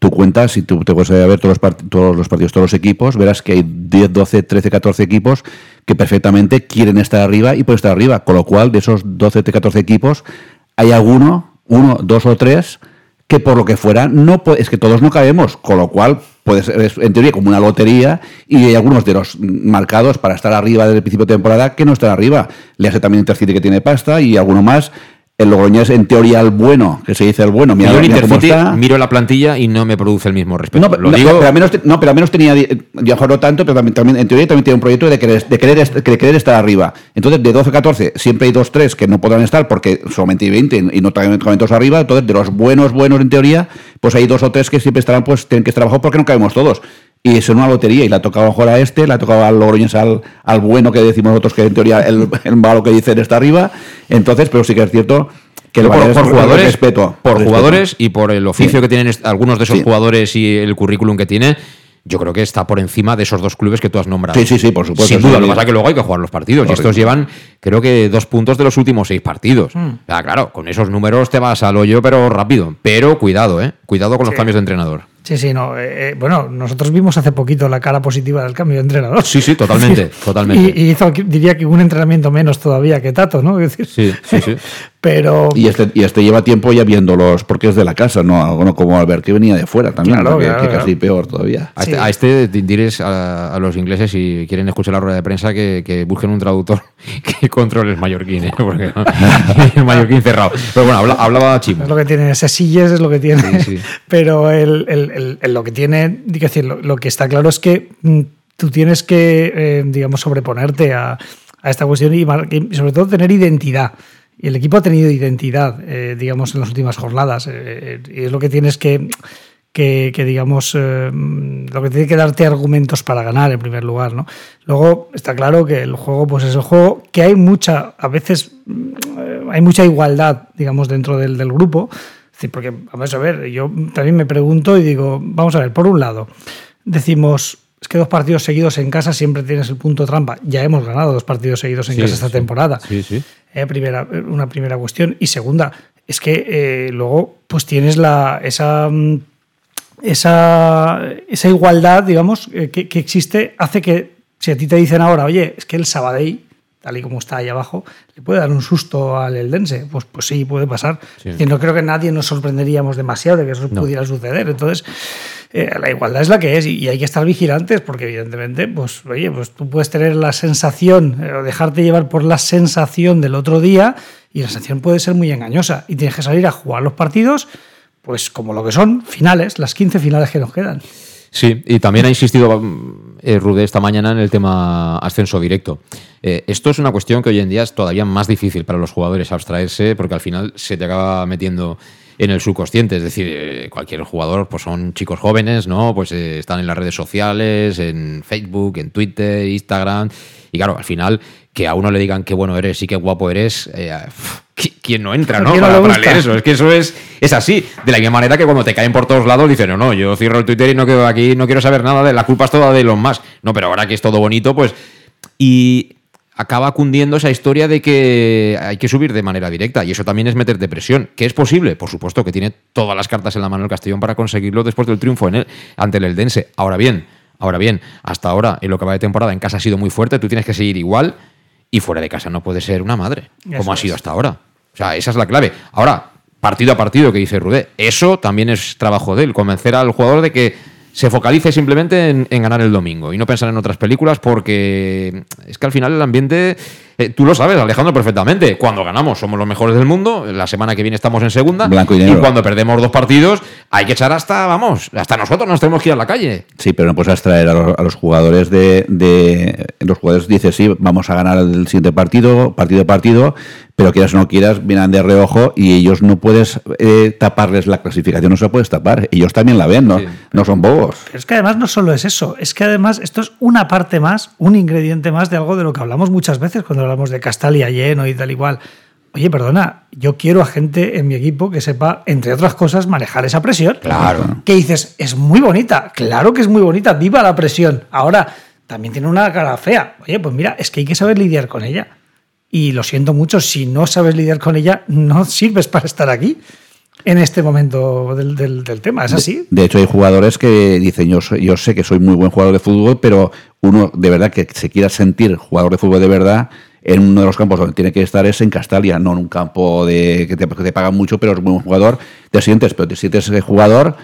Tú cuentas, si tú te puedes a ver todos los, todos los partidos, todos los equipos, verás que hay 10, 12, 13, 14 equipos que perfectamente quieren estar arriba y pueden estar arriba. Con lo cual, de esos 12, 13, 14 equipos, hay alguno, uno, dos o tres, que por lo que fuera, no es que todos no cabemos, con lo cual puede ser en teoría como una lotería y hay algunos de los marcados para estar arriba desde el principio de temporada que no están arriba. Le hace también Intercity que tiene pasta y alguno más. El Logroñés en teoría el bueno, que se dice el bueno. Mira, yo en mira cómo Intercity está. miro la plantilla y no me produce el mismo respeto. No, pero, lo no, digo, pero al menos, no, pero al menos tenía, di- yo no tanto, pero también, también- en teoría también tiene un proyecto de querer, de querer, est- de querer estar arriba. Entonces, de 12 a 14, siempre hay 2 3 que no podrán estar porque solamente hay 20 y no caben todos arriba. Entonces, de los buenos, buenos en teoría, pues hay dos o tres que siempre estarán, pues tienen que estar abajo porque no cabemos todos. Y es una lotería y le ha tocado mejor a este, le ha tocado al Logroñés al, al bueno que decimos nosotros que en teoría el, el malo que dicen está arriba. Entonces, pero sí que es cierto que el por, por jugadores, respeto, por jugadores y por el oficio Sí. que tienen algunos de esos Sí. jugadores y el currículum que tiene, yo creo que está por encima de esos dos clubes que tú has nombrado. Sí, sí, sí, por supuesto, Sin duda, sí. lo que pasa es que luego hay que jugar los partidos. Y estos llevan, creo que, dos puntos de los últimos seis partidos. Mm. O sea, claro, con esos números te vas al hoyo, pero rápido. Pero cuidado, ¿eh? Cuidado con los cambios de entrenador. Sí, sí, no. eh, eh, bueno, nosotros vimos hace poquito la cara positiva del cambio de entrenador. Sí, sí, totalmente, [laughs] totalmente. Y, y hizo, diría que un entrenamiento menos todavía que Tato, ¿no? Es decir, Sí, sí, sí. [laughs] Pero. Y este, y este lleva tiempo ya viéndolos porque es de la casa, no, no como Albert, que venía de fuera también, Claro, ¿no? que, claro, que claro. casi peor todavía. A este, a este a, a los ingleses si quieren escuchar la rueda de prensa que, que busquen un traductor [laughs] que controle el mallorquín, ¿eh? porque ¿no? el mallorquín cerrado. Pero bueno, habla- hablaba Chimo. Es lo que tiene Sesilles, es lo que tiene. Sí, sí. Pero el, el- el- el- lo que tiene, decir, lo, lo que está claro es que mm, tú tienes que, eh, digamos, sobreponerte a, a esta cuestión y, y sobre todo tener identidad. Y el equipo ha tenido identidad, eh, digamos, en las últimas jornadas. eh, eh, y es lo que tienes que, que, que, digamos, eh, lo que tiene que darte argumentos para ganar en primer lugar, ¿no? Luego está claro que el juego, pues es el juego que hay mucha, a veces mm, eh, hay mucha igualdad, digamos, dentro del, del grupo. Decir, porque, vamos a ver, yo también me pregunto y digo, vamos a ver, por un lado, decimos, es que dos partidos seguidos en casa siempre tienes el punto trampa. Ya hemos ganado dos partidos seguidos en Sí, casa esta sí. temporada. Sí, sí. Eh, primera, una primera cuestión. Y segunda, es que eh, luego pues tienes la, esa, mm, esa, esa igualdad, digamos, eh, que, que existe, hace que si a ti te dicen ahora, oye, es que el Sabadell, tal y como está ahí abajo, le puede dar un susto al Eldense. Pues, pues sí, puede pasar. Sí. Decir, no creo que nadie nos sorprenderíamos demasiado de que eso No. pudiera suceder. Entonces, eh, la igualdad es la que es y, y hay que estar vigilantes porque evidentemente, pues oye, pues tú puedes tener la sensación eh, o dejarte llevar por la sensación del otro día y la sensación puede ser muy engañosa y tienes que salir a jugar los partidos pues como lo que son, finales, las 15 finales que nos quedan. Sí, y también ha insistido mm, eh, Rude esta mañana en el tema ascenso directo. Eh, esto es una cuestión que hoy en día es todavía más difícil para los jugadores abstraerse porque al final se te acaba metiendo en el subconsciente. Es decir, eh, cualquier jugador, pues son chicos jóvenes, ¿no? Pues eh, están en las redes sociales, en Facebook, en Twitter, Instagram. Y claro, al final, que a uno le digan qué bueno eres y qué guapo eres, eh, [laughs] ¿qui- ¿quién no entra, ¿A no? Para, para leer eso. Es que eso es, es así. De la misma manera que cuando te caen por todos lados dicen, no, no, yo cierro el Twitter y no quedo aquí, no quiero saber nada de la culpa es toda de los más. No, pero ahora que es todo bonito, pues. Y acaba cundiendo esa historia de que hay que subir de manera directa. Y eso también es meterte presión. ¿Que es posible? Por supuesto que tiene todas las cartas en la mano el Castellón para conseguirlo después del triunfo en el, ante el Eldense. Ahora bien, ahora bien, hasta ahora, en lo que va de temporada, en casa ha sido muy fuerte, tú tienes que seguir igual. Y fuera de casa no puede ser una madre, Eso como ha es. sido hasta ahora. O sea, esa es la clave. Ahora, partido a partido que dice Rudé. Eso también es trabajo de él, convencer al jugador de que se focalice simplemente en, en ganar el domingo y no pensar en otras películas porque es que al final el ambiente eh, tú lo sabes, Alejandro, perfectamente. Cuando ganamos somos los mejores del mundo, la semana que viene estamos en segunda. Blanco y negro. cuando perdemos dos partidos, hay que echar hasta, vamos, hasta nosotros nos tenemos que ir a la calle. Sí, pero no puedes extraer a los, a los jugadores de, de- Los jugadores dicen, sí, vamos a ganar el siguiente partido, partido a partido, pero quieras o no quieras, vienen de reojo y ellos no puedes eh, taparles la clasificación, no se puedes tapar. Ellos también la ven, ¿no? No son bobos. Pero es que además no solo es eso, es que además esto es una parte más, un ingrediente más de algo de lo que hablamos muchas veces cuando hablamos de Castalia lleno y tal igual. Oye, perdona, yo quiero a gente en mi equipo que sepa, entre otras cosas, manejar esa presión. Claro. Que dices, es muy bonita, claro que es muy bonita, viva la presión. Ahora, también tiene una cara fea. Oye, pues mira, es que hay que saber lidiar con ella. Y lo siento mucho, si no sabes lidiar con ella, no sirves para estar aquí en este momento del, del- del tema. Es así. De hecho, hay jugadores que dicen, yo, soy- yo sé que soy muy buen jugador de fútbol, pero uno de verdad que se quiera sentir jugador de fútbol de verdad, en uno de los campos donde tiene que estar es en Castalia, no en un campo de que te, que te pagan mucho, pero es buen jugador. Te sientes, pero te sientes jugador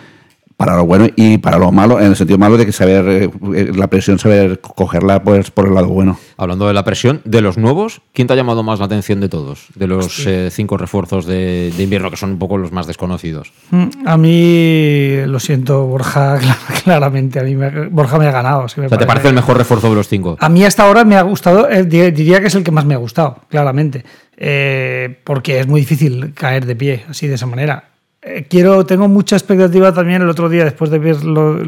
para lo bueno y para lo malo, en el sentido malo de que saber eh, eh, la presión, saber cogerla pues, por el lado bueno. Hablando de la presión, de los nuevos, ¿quién te ha llamado más la atención de todos? De los eh, cinco refuerzos de, de invierno, que son un poco los más desconocidos. Mm, A mí, lo siento, Borja, [laughs] cl- claramente. A mí me- Borja me ha ganado. me O sea, ¿te parece el mejor refuerzo de los cinco? A mí hasta ahora me ha gustado, eh, di- diría que es el que más me ha gustado, claramente. Eh, porque es muy difícil caer de pie así de esa manera. Eh, quiero, tengo mucha expectativa también el otro día, después de ver lo-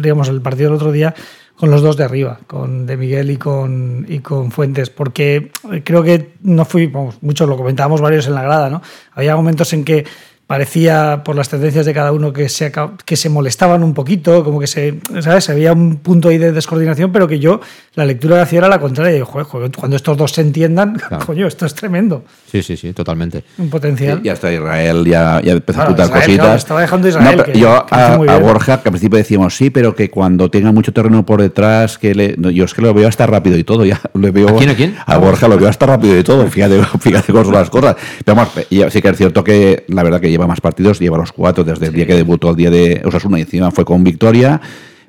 digamos, el partido del otro día, con los dos de arriba, con De Miguel y con, y con Fuentes, porque creo que no fui, vamos, muchos lo comentábamos varios en la grada, ¿no? Había momentos en que parecía por las tendencias de cada uno que se, que se molestaban un poquito, como que se, ¿sabes? Había un punto ahí de descoordinación, pero que yo la lectura que hacía era la contraria. Y joder, joder, cuando estos dos se entiendan, [laughs] coño, esto es tremendo. Sí, sí, sí, totalmente. Un potencial. Ya está Israel, ya, ya empezó Claro, a Israel, cositas. claro, estaba dejando Israel, No, que- yo que a. Borja, que al principio decíamos sí, pero que cuando tenga mucho terreno por detrás, que le- no, yo es que lo veo hasta rápido y todo. Ya [laughs] lo veo, ¿A quién, a quién? A Borja lo veo hasta rápido y todo. Fíjate, [laughs] fíjate cómo son las cosas. Pero vamos, sí que es cierto que la verdad que lleva más partidos, lleva los cuatro desde el día que debutó al día de Osasuna y encima fue con victoria.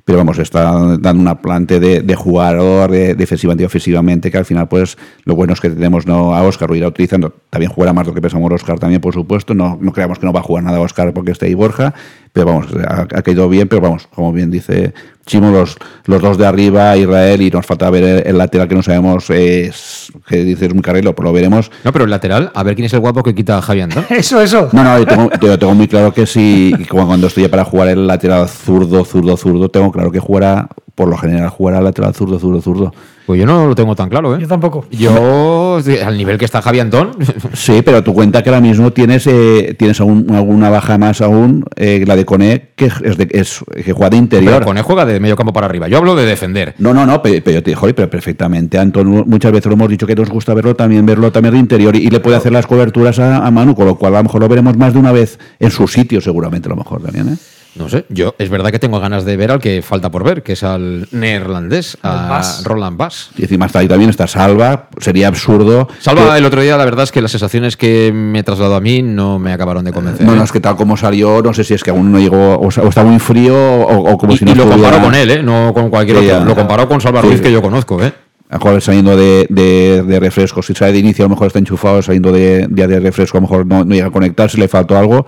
Pero vamos, está dando una plante de, de jugador de, defensivamente y ofensivamente, que al final, pues, lo bueno es que tenemos ¿no? a Oscar, lo irá utilizando. También jugará más lo que pensamos Oscar también, por supuesto. No, no creamos que no va a jugar nada Oscar porque esté ahí Borja, pero vamos, ha, ha caído bien, pero vamos, como bien dice Chimo, los, los dos de arriba, Israel, y nos falta ver el, el lateral que no sabemos, es, que dices muy carrilo, pero lo veremos. No, pero el lateral, a ver quién es el guapo que quita a Javi Antón. [laughs] Eso, eso. No, no, yo tengo, yo tengo muy claro que si como cuando estoy para jugar el lateral zurdo, zurdo, zurdo, tengo claro que jugará, por lo general, jugará lateral zurdo, zurdo, zurdo. Pues yo no lo tengo tan claro, ¿eh? Yo tampoco. Yo, al nivel que está Javi Antón, [laughs] Sí, pero tú cuenta que ahora mismo tienes eh, tienes aún, alguna baja más aún, eh, la de Cone, que es, de, es que juega de interior. pero Cone juega de medio campo para arriba. Yo hablo de defender. No, no, no, pero, pero yo te joder, pero perfectamente. Antón, muchas veces lo hemos dicho que nos gusta verlo también, verlo también de interior y, y le puede hacer las coberturas a, a Manu, con lo cual a lo mejor lo veremos más de una vez en su sitio, seguramente, a lo mejor también, ¿eh? No sé, yo es verdad que tengo ganas de ver al que falta por ver, que es al neerlandés, Al a. Roland Bass. Y encima está ahí también, está Salva, sería absurdo. Salva que- el otro día, la verdad es que las sensaciones que me trasladó a mí no me acabaron de convencer. No, no, es que tal como salió, no sé si es que aún no llegó, o, está muy frío, o, o como y, si no y lo estuviera- comparo con él, ¿eh? no con cualquier Sí, otro. ya. Lo comparo con Salva Sí, Ruiz, que yo conozco. ¿eh? A lo mejor saliendo de, de, de refresco, si sale de inicio, a lo mejor está enchufado, saliendo de, de, de refresco, a lo mejor no, no llega a conectarse, le faltó algo.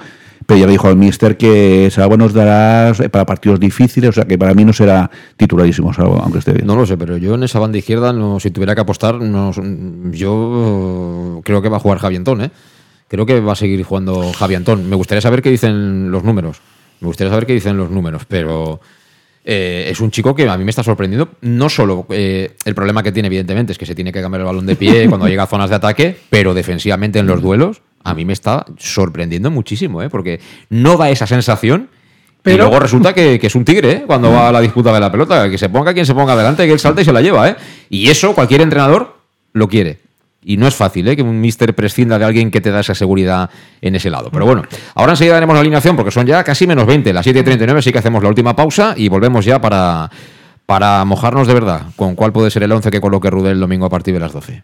Pero ya le dijo al mister que Salvo nos dará para partidos difíciles, o sea que para mí no será titularísimo Salvo, aunque esté bien. No lo sé, pero yo en esa banda izquierda, no, si tuviera que apostar, no, yo creo que va a jugar Javi Antón, ¿eh? Creo que va a seguir jugando Javi Antón. Me gustaría saber qué dicen los números. Me gustaría saber qué dicen los números, pero eh, es un chico que a mí me está sorprendiendo. No solo eh, el problema que tiene, evidentemente, es que se tiene que cambiar el balón de pie cuando llega a zonas de ataque, pero defensivamente en los duelos, a mí me está sorprendiendo muchísimo, ¿eh? Porque no da esa sensación. Pero- y luego resulta que, que es un tigre, ¿eh? Cuando va a la disputa de la pelota, que se ponga quien se ponga adelante, que él salta y se la lleva, ¿eh? Y eso cualquier entrenador lo quiere. Y no es fácil, ¿eh? Que un mister prescinda de alguien que te da esa seguridad en ese lado. Pero bueno, ahora enseguida daremos la alineación porque son ya casi menos 20, las 7.39, así que hacemos la última pausa y volvemos ya para, para mojarnos de verdad con cuál puede ser el 11 que coloque Rudel el domingo a partir de las 12.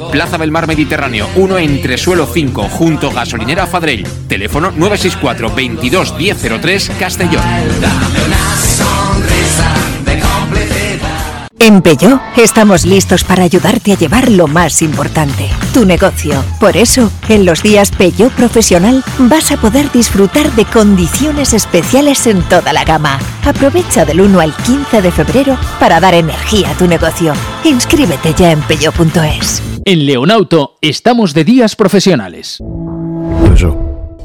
Plaza del Mar Mediterráneo, 1 entre suelo 5, junto gasolinera Fadrell. Teléfono 964 22 1003 Castellón. En Peugeot estamos listos para ayudarte a llevar lo más importante, tu negocio. Por eso, en los días Peugeot Profesional vas a poder disfrutar de condiciones especiales en toda la gama. Aprovecha del 1 al 15 de febrero para dar energía a tu negocio. Inscríbete ya en peugeot.es. En Leonauto estamos de días profesionales.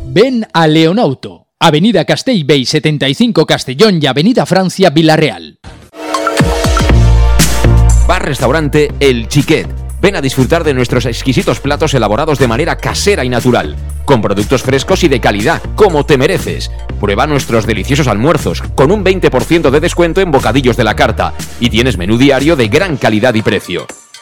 Ven a Leonauto, Avenida Castellbey 75 Castellón y Avenida Francia Villarreal. Bar Restaurante El Chiquet. Ven a disfrutar de nuestros exquisitos platos elaborados de manera casera y natural, con productos frescos y de calidad, como te mereces. Prueba nuestros deliciosos almuerzos, con un 20% de descuento en bocadillos de la carta, y tienes menú diario de gran calidad y precio.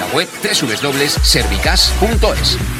la web www.servicas.es.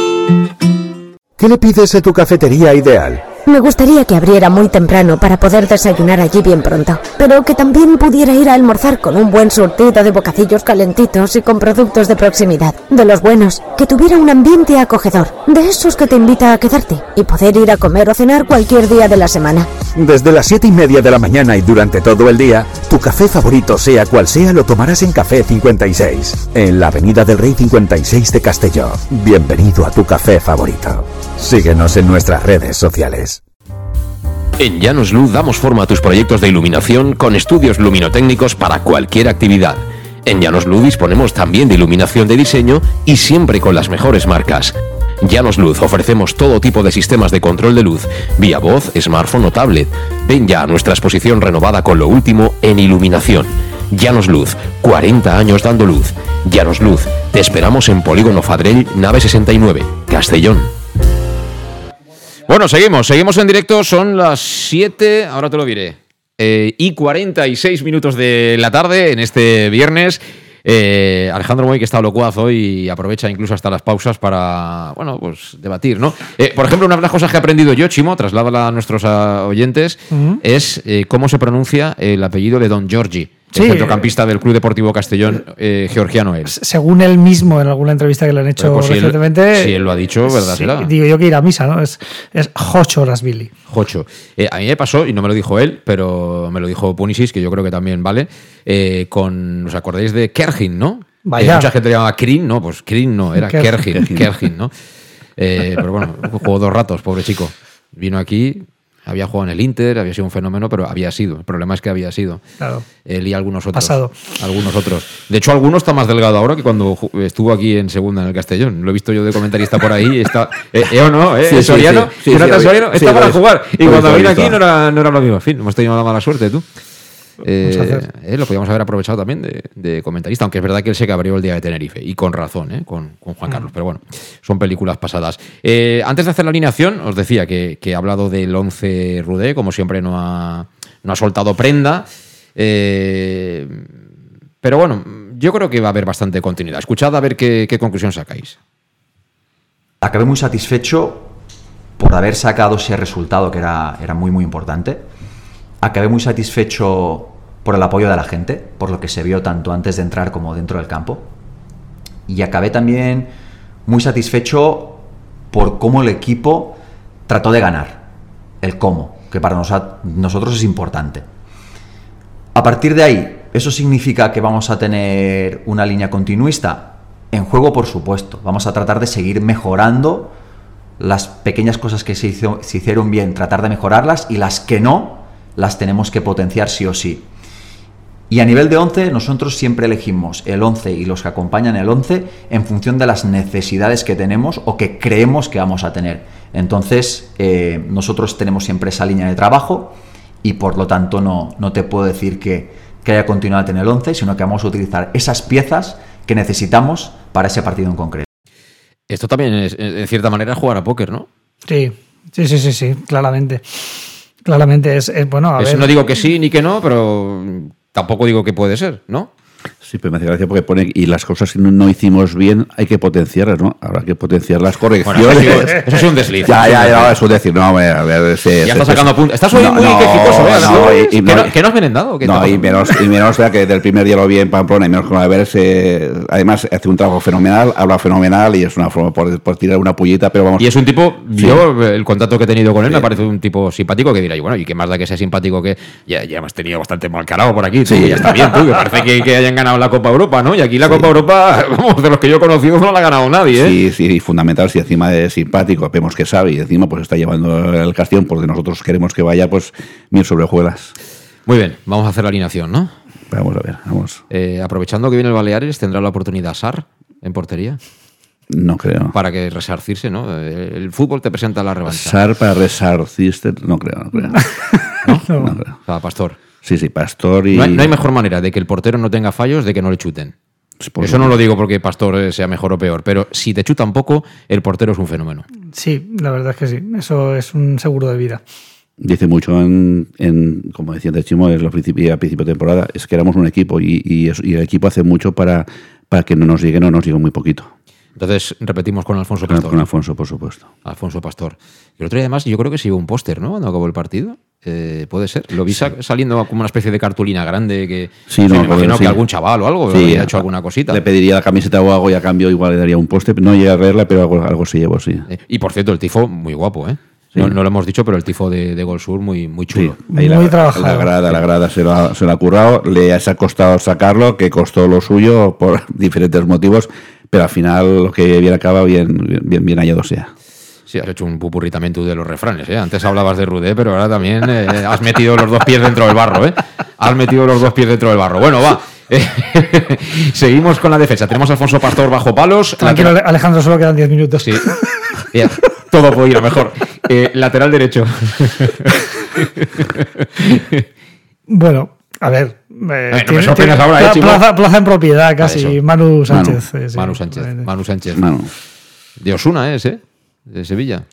¿Qué le pides a tu cafetería ideal? Me gustaría que abriera muy temprano para poder desayunar allí bien pronto, pero que también pudiera ir a almorzar con un buen surtido de bocacillos calentitos y con productos de proximidad, de los buenos, que tuviera un ambiente acogedor, de esos que te invita a quedarte y poder ir a comer o cenar cualquier día de la semana. Desde las 7 y media de la mañana y durante todo el día, tu café favorito, sea cual sea, lo tomarás en Café 56, en la Avenida del Rey 56 de Castelló. Bienvenido a tu café favorito. Síguenos en nuestras redes sociales. En Llanos Luz damos forma a tus proyectos de iluminación con estudios luminotécnicos para cualquier actividad. En Llanos Luz disponemos también de iluminación de diseño y siempre con las mejores marcas. Llanos Luz ofrecemos todo tipo de sistemas de control de luz, vía voz, smartphone o tablet. Ven ya a nuestra exposición renovada con lo último en iluminación. Llanos Luz, 40 años dando luz. Llanos Luz, te esperamos en Polígono Fadrell, nave 69, Castellón. Bueno, seguimos, seguimos en directo, son las 7, ahora te lo diré, eh, y 46 minutos de la tarde en este viernes. Eh, Alejandro Moy, que está locuaz hoy y aprovecha incluso hasta las pausas para, bueno, pues debatir, ¿no? Eh, por ejemplo, una de las cosas que he aprendido yo, Chimo, trasládala a nuestros ah, oyentes, es eh, cómo se pronuncia el apellido de Don Giorgi, el Sí. centrocampista del Club Deportivo Castellón, eh, georgiano él. Según él mismo, en alguna entrevista que le han hecho Pues si él- recientemente. si él lo ha dicho, ¿verdad sí, digo yo que ir a misa, ¿no? Es, es Jocho Rasvili. Jocho. Eh, a mí me pasó, y no me lo dijo él, pero me lo dijo Punisis, que yo creo que también vale, eh, con, ¿os acordáis de Kergin, no? Vaya. Mucha gente le llamaba Krin, no, pues Krin no, era Kergin. Kergin, ¿no? Pero bueno, jugó dos ratos, pobre chico. Vino aquí, había jugado en el Inter, había sido un fenómeno, pero había sido. El problema es que había sido. Claro. Él y algunos otros. Pasado. Algunos otros. De hecho, alguno está más delgado ahora que cuando estuvo aquí en segunda en el Castellón. Lo he visto yo de comentarista por ahí. Está, [laughs] eh, eh, o no, eh, Sí, Soriano. sí. Sí, Jonathan sí, Soriano sí, está para jugar. Y cuando vino aquí no era, no era lo mismo. En fin, hemos tenido la mala suerte, tú. Eh, eh, lo podíamos haber aprovechado también de, de comentarista, aunque es verdad que él se cabrió el día de Tenerife, y con razón, ¿eh? con, con Juan Carlos, pero bueno, son películas pasadas. Eh, antes de hacer la alineación, os decía que, que he hablado del 11 Rudé, como siempre no ha, no ha soltado prenda, eh, pero bueno, yo creo que va a haber bastante continuidad. Escuchad a ver qué, qué conclusión sacáis. Acabé muy satisfecho por haber sacado ese resultado que era, era muy muy importante. Acabé muy satisfecho por el apoyo de la gente, por lo que se vio tanto antes de entrar como dentro del campo. Y acabé también muy satisfecho por cómo el equipo trató de ganar. El cómo, que para nosotros es importante. A partir de ahí, ¿eso significa que vamos a tener una línea continuista? En juego, por supuesto. Vamos a tratar de seguir mejorando las pequeñas cosas que se, se hicieron bien, tratar de mejorarlas y las que no, las tenemos que potenciar sí o sí. Y a nivel de 11, nosotros siempre elegimos el 11 y los que acompañan el 11 en función de las necesidades que tenemos o que creemos que vamos a tener. Entonces, eh, nosotros tenemos siempre esa línea de trabajo y por lo tanto no, no te puedo decir que, que haya continuidad en el 11, sino que vamos a utilizar esas piezas que necesitamos para ese partido en concreto. Esto también es, en cierta manera, jugar a póker, ¿no? Sí, sí, sí, sí, sí, claramente. Claramente es, es- bueno, a Es- ver. no digo que sí ni que no, pero tampoco digo que puede ser, ¿no? Sí, pero me hace gracia porque pone, y las cosas que no, no hicimos bien hay que potenciarlas, ¿no? Habrá que potenciar las correcciones. Bueno, eso, sí- eso es un desliz. Ya, es ya, ya, eso es decir, no, a ver, a ver, ese- Ya ese- estás sacando puntos. Estás hoy No, muy no, quejicoso, ¿eh? ¿Qué- ¿Que no- no- que no has merendado? ¿Qué No, y menos, y menos que del primer día lo vi en Pamplona y menos con ver además hace un trabajo fenomenal, habla fenomenal y es una forma por, por tirar una pullita, pero vamos. Y es un tipo, Sí. yo el contacto que he tenido con él me parece un tipo simpático que dirá, y bueno, y qué más da que sea simpático que ya, ya hemos tenido bastante mal carado por aquí, tú, Sí. ya está bien, tú, que parece que, que [laughs] hayan ganado la Copa Europa, ¿no? Y aquí la Copa Europa, [laughs] vamos, de los que yo he conocido no la ha ganado nadie, ¿eh? Sí, sí, fundamental, si encima de simpático, vemos que sabe y encima pues está llevando el Castellón porque nosotros queremos que vaya, pues mil sobrejuelas. Muy bien, vamos a hacer la alineación, ¿no? Vamos a ver, vamos. Eh, aprovechando que viene el Baleares, tendrá la oportunidad Sar en portería No creo. para que resarcirse, ¿no? Eh, El fútbol te presenta la revancha. Sar para resarcirse, no creo, no creo. [laughs] ¿No? O sea, Pastor. Sí, sí, Pastor y... No hay, no hay mejor manera de que el portero no tenga fallos de que no le chuten. por Eso no lo digo porque Pastor eh, sea mejor o peor, pero si te chutan poco, el portero es un fenómeno. Sí, la verdad es que sí. Eso es un seguro de vida. Dice mucho en, en, como decía antes Chimo, es lo principio, a principio de temporada, es que éramos un equipo y, y, eso- y el equipo hace mucho para, para que no nos llegue, no nos llegue muy poquito. Entonces, repetimos con Alfonso Con, Pastor. con Alfonso, por supuesto. Alfonso Pastor. Y el otro día, además, yo creo que se llevó un póster, ¿no? Cuando acabó el partido. Eh, puede ser. Lo vi sa- saliendo como una especie de cartulina grande que. Sí, Sí, no, me imagino sí. que algún chaval o algo Sí, había hecho alguna cosita. Le pediría la camiseta o algo y a cambio igual le daría un poste. No llegué a verla, pero algo, algo se llevó, sí. Eh, Y por cierto, el tifo, muy guapo, ¿eh? No, no lo hemos dicho, pero el tifo de, de Gol Sur, muy, muy chulo. Ahí la, La grada, la grada se lo, ha, se lo ha currado, le ha costado sacarlo, que costó lo suyo por [laughs] diferentes motivos, pero al final lo que bien acaba, bien, bien, bien hallado sea. Sí, has hecho un pupurri también tú de los refranes, ¿eh? Antes hablabas de Rudé, pero ahora también eh, has metido los dos pies dentro del barro, ¿eh? Has metido los dos pies dentro del barro. Bueno, va. Eh, [laughs] seguimos con la defensa. Tenemos a Alfonso Pastor bajo palos. Tranquilo, Lateral- Alejandro, solo quedan 10 minutos. Sí. Todo puede ir a mejor. Eh, lateral derecho. Bueno, a ver. eh, no me tiene- sorprendas tiene- ahora, ¿eh, pla- plaza, plaza en propiedad casi. Manu Sánchez. eh, sí. Manu Sánchez. Manu Sánchez. Manu. De Osuna es, ¿eh? De Sevilla.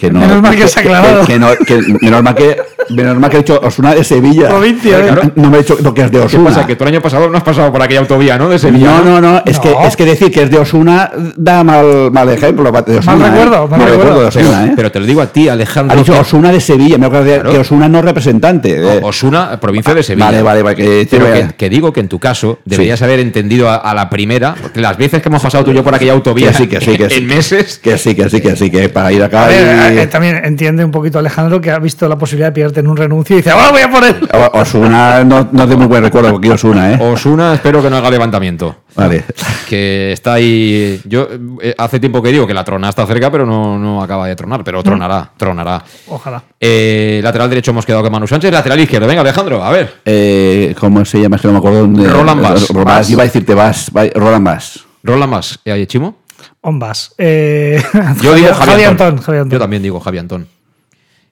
Que no, Menos mal que se ha aclarado. Que, que no, que menos mal que menos mal que he dicho Osuna de Sevilla. Provincia, no, ¿eh? no me he dicho lo que es de ¿Qué Osuna. pasa? Que tú el año pasado no has pasado por aquella autovía, ¿no? De Sevilla. No, no, no, es, Que, es que decir que es de Osuna da mal, mal ejemplo. De Osuna, Mal recuerdo, ¿eh? mal recuerdo. de Osuna, ¿eh? Pero te lo digo a ti, Alejandro. Ha dicho que- Osuna de Sevilla, me acuerdo Claro. que Osuna no es representante. eh. Osuna, provincia de Sevilla. Vale, vale, vale, que- Pero que- digo que en tu caso deberías haber entendido a, a la primera, porque las veces que hemos pasado tú y yo por aquella autovía Que sí, que sí, que sí. en meses. Que sí, que sí, que sí, que para ir acá. Y- eh, también entiende un poquito Alejandro que ha visto la posibilidad de pillarte en un renuncio y dice, ahora voy a poner. O- Osuna no, no de muy buen recuerdo porque Osuna, ¿eh? Osuna, espero que no haga levantamiento. Vale. Que está ahí. Yo eh, hace tiempo que digo que la trona está cerca, pero no, no acaba de tronar. Pero tronará, tronará. Ojalá. Eh, lateral derecho hemos quedado con Manu Sánchez, lateral izquierdo. Venga, Alejandro, a ver. Eh, ¿Cómo se llama? Es que no me acuerdo. dónde- Roland Bass. Roland Bass. Iba a decirte Bass. Roland Bass. Roland más. ¿Eh, Chimo? Ombas. Eh, [laughs] Yo digo Javi, Javi Antón. Antón. Javi Antón. Yo también digo Javi Antón.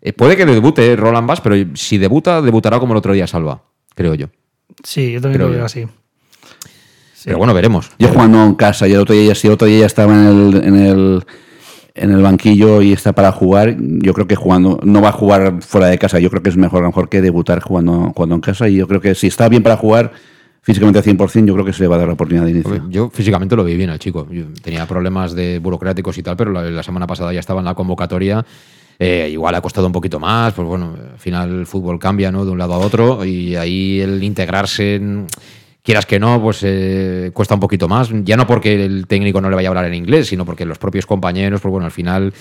Eh, puede que debute Roland Bass, pero si debuta, debutará como el otro día Salva, creo yo. Sí, yo también Creo lo yo. veo así. Pero bueno, veremos. Yo jugando en casa y el otro día, si el otro día ya estaba en el, en el en el banquillo y está para jugar, yo creo que jugando no va a jugar fuera de casa. Yo creo que es mejor a lo mejor que debutar jugando, jugando en casa y yo creo que si está bien para jugar físicamente al 100%, yo creo que se le va a dar la oportunidad de inicio. Yo físicamente lo vi bien al chico. Yo tenía problemas de burocráticos y tal, pero la, la semana pasada ya estaba en la convocatoria. Eh, igual ha costado un poquito más, pues bueno, al final el fútbol cambia ¿no? de un lado a otro y ahí el integrarse, en- quieras que no, pues eh, cuesta un poquito más. Ya no porque el técnico no le vaya a hablar en inglés, sino porque los propios compañeros, pues bueno, al final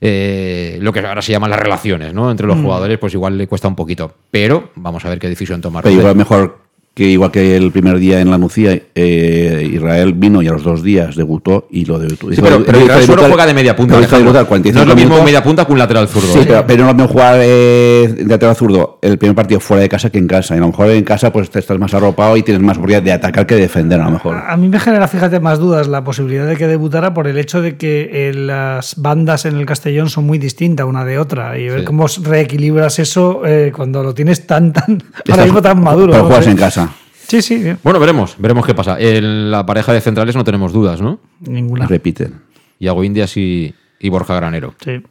eh, lo que ahora se llaman las relaciones ¿no? entre los Mm. jugadores, pues igual le cuesta un poquito. Pero vamos a ver qué decisión toma. Pero igual mejor que igual que el primer día en la Nucía, eh, Israel vino y a los dos días debutó y lo debutó. Sí, pero, pero Israel solo juega de media punta. Debutar no 45 es lo mismo minutos. media punta que un lateral zurdo. Sí, ¿eh? pero, pero no es lo mismo jugar eh, de lateral zurdo el primer partido fuera de casa que en casa. Y a lo mejor en casa pues te estás más arropado y tienes más oportunidad de atacar que de defender a lo mejor. A mí me genera, fíjate, más dudas la posibilidad de que debutara por el hecho de que eh, las bandas en el Castellón son muy distintas una de otra y ver Sí. cómo reequilibras eso eh, cuando lo tienes tan, tan, ahora mismo tan maduro. Pero ¿no? juegas en casa. Sí, sí, bien. Bueno, veremos, veremos qué pasa. En la pareja de centrales no tenemos dudas, ¿no? ninguna. Repiten. Iago Indias y, y Borja Granero. Sí.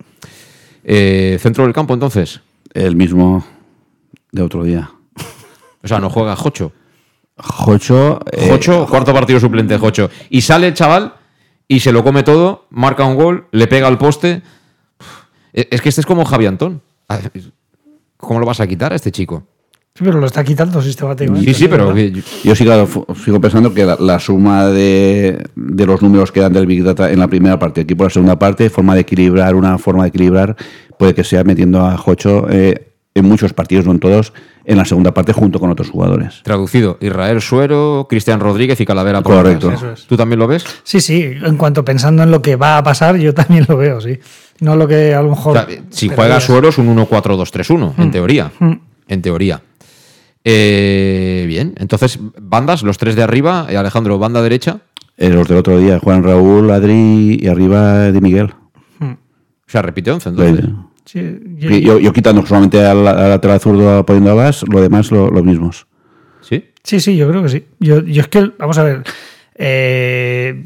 Eh, Centro del campo, entonces. El mismo de otro día. O sea, no juega Jocho. Jocho. eh, Jocho, cuarto partido suplente, Jocho. Y sale el chaval y se lo come todo, marca un gol, le pega al poste. Es es que este es como Javi Antón. ¿Cómo lo vas a quitar a este chico? Sí, pero lo está quitando sistemáticamente. Sí, sí, pero. Yo sigo, sigo pensando que la, la suma de, de los números que dan del Big Data en la primera parte, equipo en la segunda parte, forma de equilibrar, una forma de equilibrar, puede que sea metiendo a Jocho eh, en muchos partidos, no en todos, en la segunda parte junto con otros jugadores. Traducido, Israel Suero, Cristian Rodríguez y Calavera. por Correcto. detrás. Eso es. ¿Tú también lo ves? Sí, sí, en cuanto pensando en lo que va a pasar, yo también lo veo, sí. No lo que a lo O mejor. sea, si juega Suero es un 1-4-2-3-1, en Mm. teoría. Mm. En teoría. Eh, bien, entonces, bandas, los tres de arriba, eh, Alejandro, banda derecha. Eh, los del otro día, Juan Raúl, Adri y arriba de Miguel. O sea, repite 11, entonces. Sí, yo- Y Yo, yo quitando solamente al, al lateral zurdo poniendo a Bas, lo demás lo- los mismos. ¿Sí? Sí, sí, yo creo que sí. Yo, yo es que, vamos a ver, eh,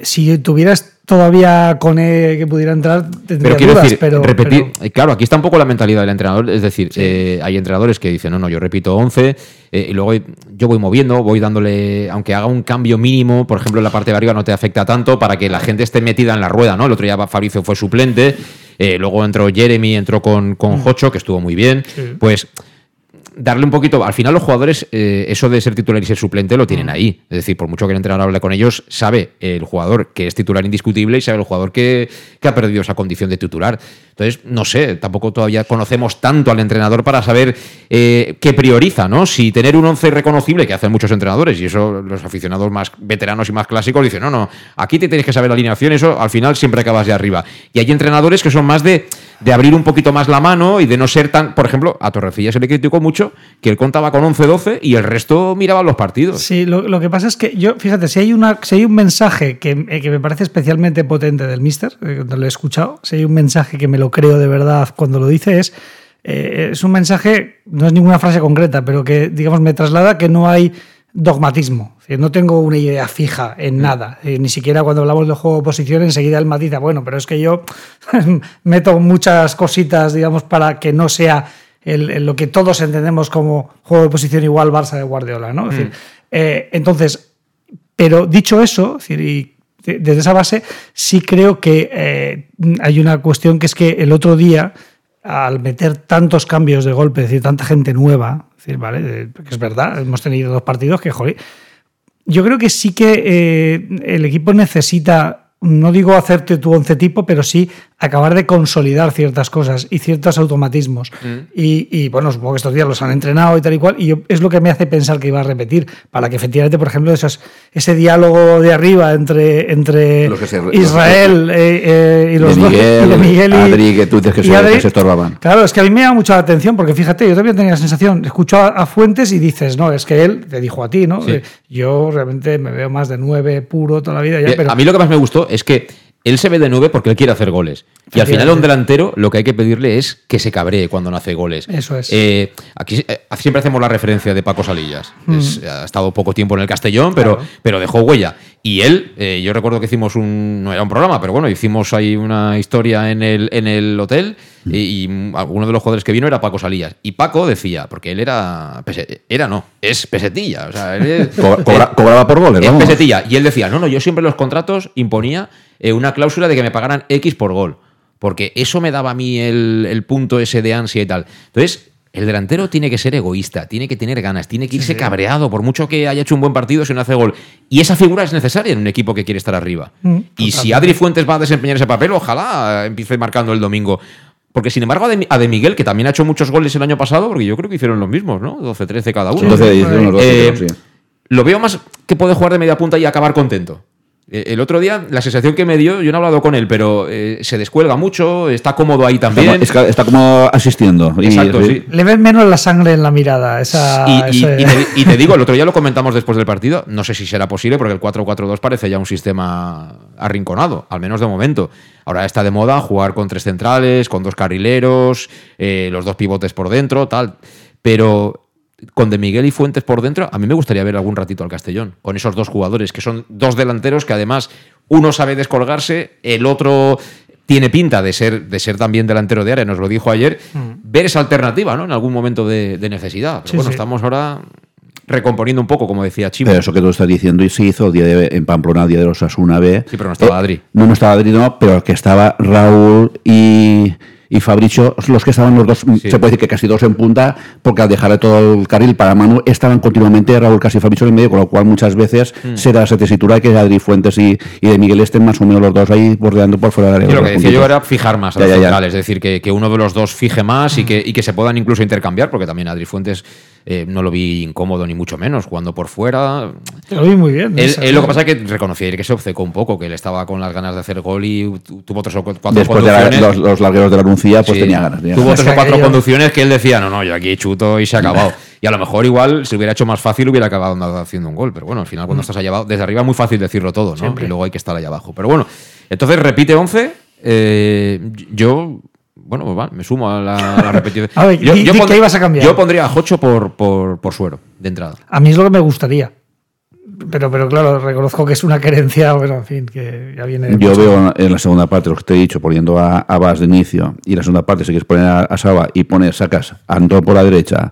si tuvieras todavía Cone que pudiera entrar, tendría Pero quiero dudas, decir, pero, repetir, pero- eh, claro, aquí está un poco la mentalidad del entrenador, es decir, eh, hay entrenadores que dicen, no, no, yo repito 11, eh, y luego yo voy moviendo, voy dándole, aunque haga un cambio mínimo, por ejemplo, en la parte de arriba no te afecta tanto para que la gente esté metida en la rueda, ¿no? El otro día Fabricio fue suplente, eh, luego entró Jeremy, entró con, con Jocho, que estuvo muy bien, pues darle un poquito. Al final, los jugadores, eh, eso de ser titular y ser suplente lo tienen ahí. Es decir, por mucho que el entrenador hable con ellos, sabe el jugador que es titular indiscutible y sabe el jugador que, que ha perdido esa condición de titular. Entonces, no sé, tampoco todavía conocemos tanto al entrenador para saber eh, qué prioriza, ¿no? Si tener un once reconocible, que hacen muchos entrenadores, y eso los aficionados más veteranos y más clásicos dicen, no, no, aquí te tienes que saber la alineación, eso al final siempre acabas de arriba. Y hay entrenadores que son más de, de abrir un poquito más la mano y de no ser tan, por ejemplo, a Torrecilla se le criticó mucho que él contaba con 11-12 y el resto miraba los partidos. Sí, lo, lo que pasa es que yo, fíjate, si hay, una, si hay un mensaje que, eh, que me parece especialmente potente del Mister, eh, cuando lo he escuchado, si hay un mensaje que me lo creo de verdad cuando lo dice, es, eh, es un mensaje, no es ninguna frase concreta, pero que, digamos, me traslada que no hay dogmatismo. No tengo una idea fija en nada. Eh, ni siquiera cuando hablamos de juego de posición, enseguida él matiza, bueno, pero es que yo [laughs] meto muchas cositas, digamos, para que no sea el- el- lo que todos entendemos como juego de posición igual Barça de Guardiola, ¿no? Es decir, eh, entonces, pero dicho eso, es decir, y de- desde esa base, sí creo que eh, hay una cuestión que es que el otro día, al meter tantos cambios de golpe, es decir, tanta gente nueva, es decir, ¿vale? Que es verdad, hemos tenido dos partidos que, joder, yo creo que sí que eh, el equipo necesita, no digo hacerte tu once tipo, pero sí acabar de consolidar ciertas cosas y ciertos automatismos. Y, y, bueno, supongo que estos días los han entrenado y tal y cual, y yo- es lo que me hace pensar que iba a repetir, para que efectivamente, por ejemplo, esos, ese diálogo de arriba entre, entre se- Israel eh, eh, y los de dos, Miguel, y de Miguel y, Adri, que tú dices que y se, Adri. que se estorbaban. Claro, es que a mí me llama mucho la atención porque fíjate, yo también tenía la sensación, escucho a, a Fuentes y dices, no, es que él te dijo a ti, ¿no? Sí. Eh, Yo realmente me veo más de nueve puro toda la vida ya, Bien, pero A mí lo que más me gustó es que él se ve de 9 porque él quiere hacer goles. Y al final a un delantero lo que hay que pedirle es que se cabree cuando no hace goles. Eso es. Eh, aquí eh, siempre hacemos la referencia de Paco Salillas. Mm. Es- ha estado poco tiempo en el Castellón, pero, pero dejó huella. Y él, eh, yo recuerdo que hicimos un, no era un programa, pero bueno, hicimos ahí una historia en el, en el hotel y, y, mm, alguno de los jugadores que vino era Paco Salillas. Y Paco decía, porque él era, era no, es pesetilla. O sea, él es- Co- [laughs] cobra- cobraba por goles, es vamos. pesetilla. Y él decía, no, no, yo siempre en los contratos imponía eh, una cláusula de que me pagaran X por gol. Porque eso me daba a mí el, el punto ese de ansia y tal. Entonces, el delantero tiene que ser egoísta, tiene que tener ganas, tiene que irse cabreado, por mucho que haya hecho un buen partido si no hace gol. Y esa figura es necesaria en un equipo que quiere estar arriba. Mm, y si. Adri Fuentes va a desempeñar ese papel, ojalá empiece marcando el domingo. Porque sin embargo, a de, Miguel, que también ha hecho muchos goles el año pasado, porque yo creo que hicieron los mismos, ¿no? 12-13 cada uno. Sí, 12, hicieron los 12, Eh. Lo veo más que puede jugar de media punta y acabar contento. Eh, El otro día, la sensación que me dio, yo no he hablado con él, pero eh, se descuelga mucho, está cómodo ahí también. está- está como asistiendo. Y- Exacto, sí. le ves menos la sangre en la mirada. Esa, Y, y- ese- y te, y te [laughs] digo, el otro día lo comentamos después del partido, no sé si será posible porque el 4-4-2 parece ya un sistema arrinconado, al menos de momento. Ahora está de moda jugar con tres centrales, con dos carrileros, eh, los dos pivotes por dentro, tal. Pero con De Miguel y Fuentes por dentro, a mí me gustaría ver algún ratito al Castellón, con esos dos jugadores, que son dos delanteros que además uno sabe descolgarse, el otro tiene pinta de ser, de ser también delantero de área, nos lo dijo ayer, ver esa alternativa, ¿no? En algún momento de, de necesidad. Pero Sí, bueno, sí. estamos ahora recomponiendo un poco, como decía Chimo. Pero eso que tú estás diciendo y se hizo el día de, en Pamplona, día de los Asuna B. Sí, pero no estaba Eh, Adri. No, no estaba Adri, no, pero que estaba Raúl y, y Fabricio, los que estaban los dos, se puede decir que casi dos en punta, porque al dejar todo el carril para Manu, estaban continuamente Raúl casi y Fabricio en medio, con lo cual muchas veces Mm. se da esa tesitura que Adri Fuentes y, y de Miguel estén más o menos los dos ahí bordeando por fuera del área. Sí, lo que decía yo era fijar más a Ya, los ya, es decir, que, que uno de los dos fije más y que, y que se puedan incluso intercambiar, porque también Adri Fuentes eh, no lo vi incómodo ni mucho menos, jugando por fuera. Lo vi muy bien. Él, esa, él lo que pasa es que reconocía que se obcecó un poco, que él estaba con las ganas de hacer gol y tu- tuvo tres o cu- cuatro Después de la- conducciones. los, los largueros de la Pues Sí, tenía ganas. tenía Tuvo ganas. tres o cuatro aquello- conducciones que él decía, no, no, yo aquí chuto y se ha acabado. [laughs] Y a lo mejor igual, si hubiera hecho más fácil, hubiera acabado andando haciendo un gol. Pero bueno, al final cuando estás ahí abajo, desde arriba es muy fácil decirlo todo, ¿no? Siempre. Y luego hay que estar ahí abajo. Pero bueno, entonces repite 11. eh, yo, bueno, pues va, me sumo a la, a la [laughs] repetición. A ver, yo, di- yo di pondría- qué ibas a cambiar. Yo pondría a Jocho por, por, por suero, de entrada. A mí es lo que me gustaría. Pero, pero claro, reconozco que es una querencia, bueno, en fin, que ya viene. Yo mucho. veo en la segunda parte, lo que te he dicho, poniendo a, a Bas de inicio, y en la segunda parte, si quieres poner a, a Saba y pones, sacas a Antón por la derecha,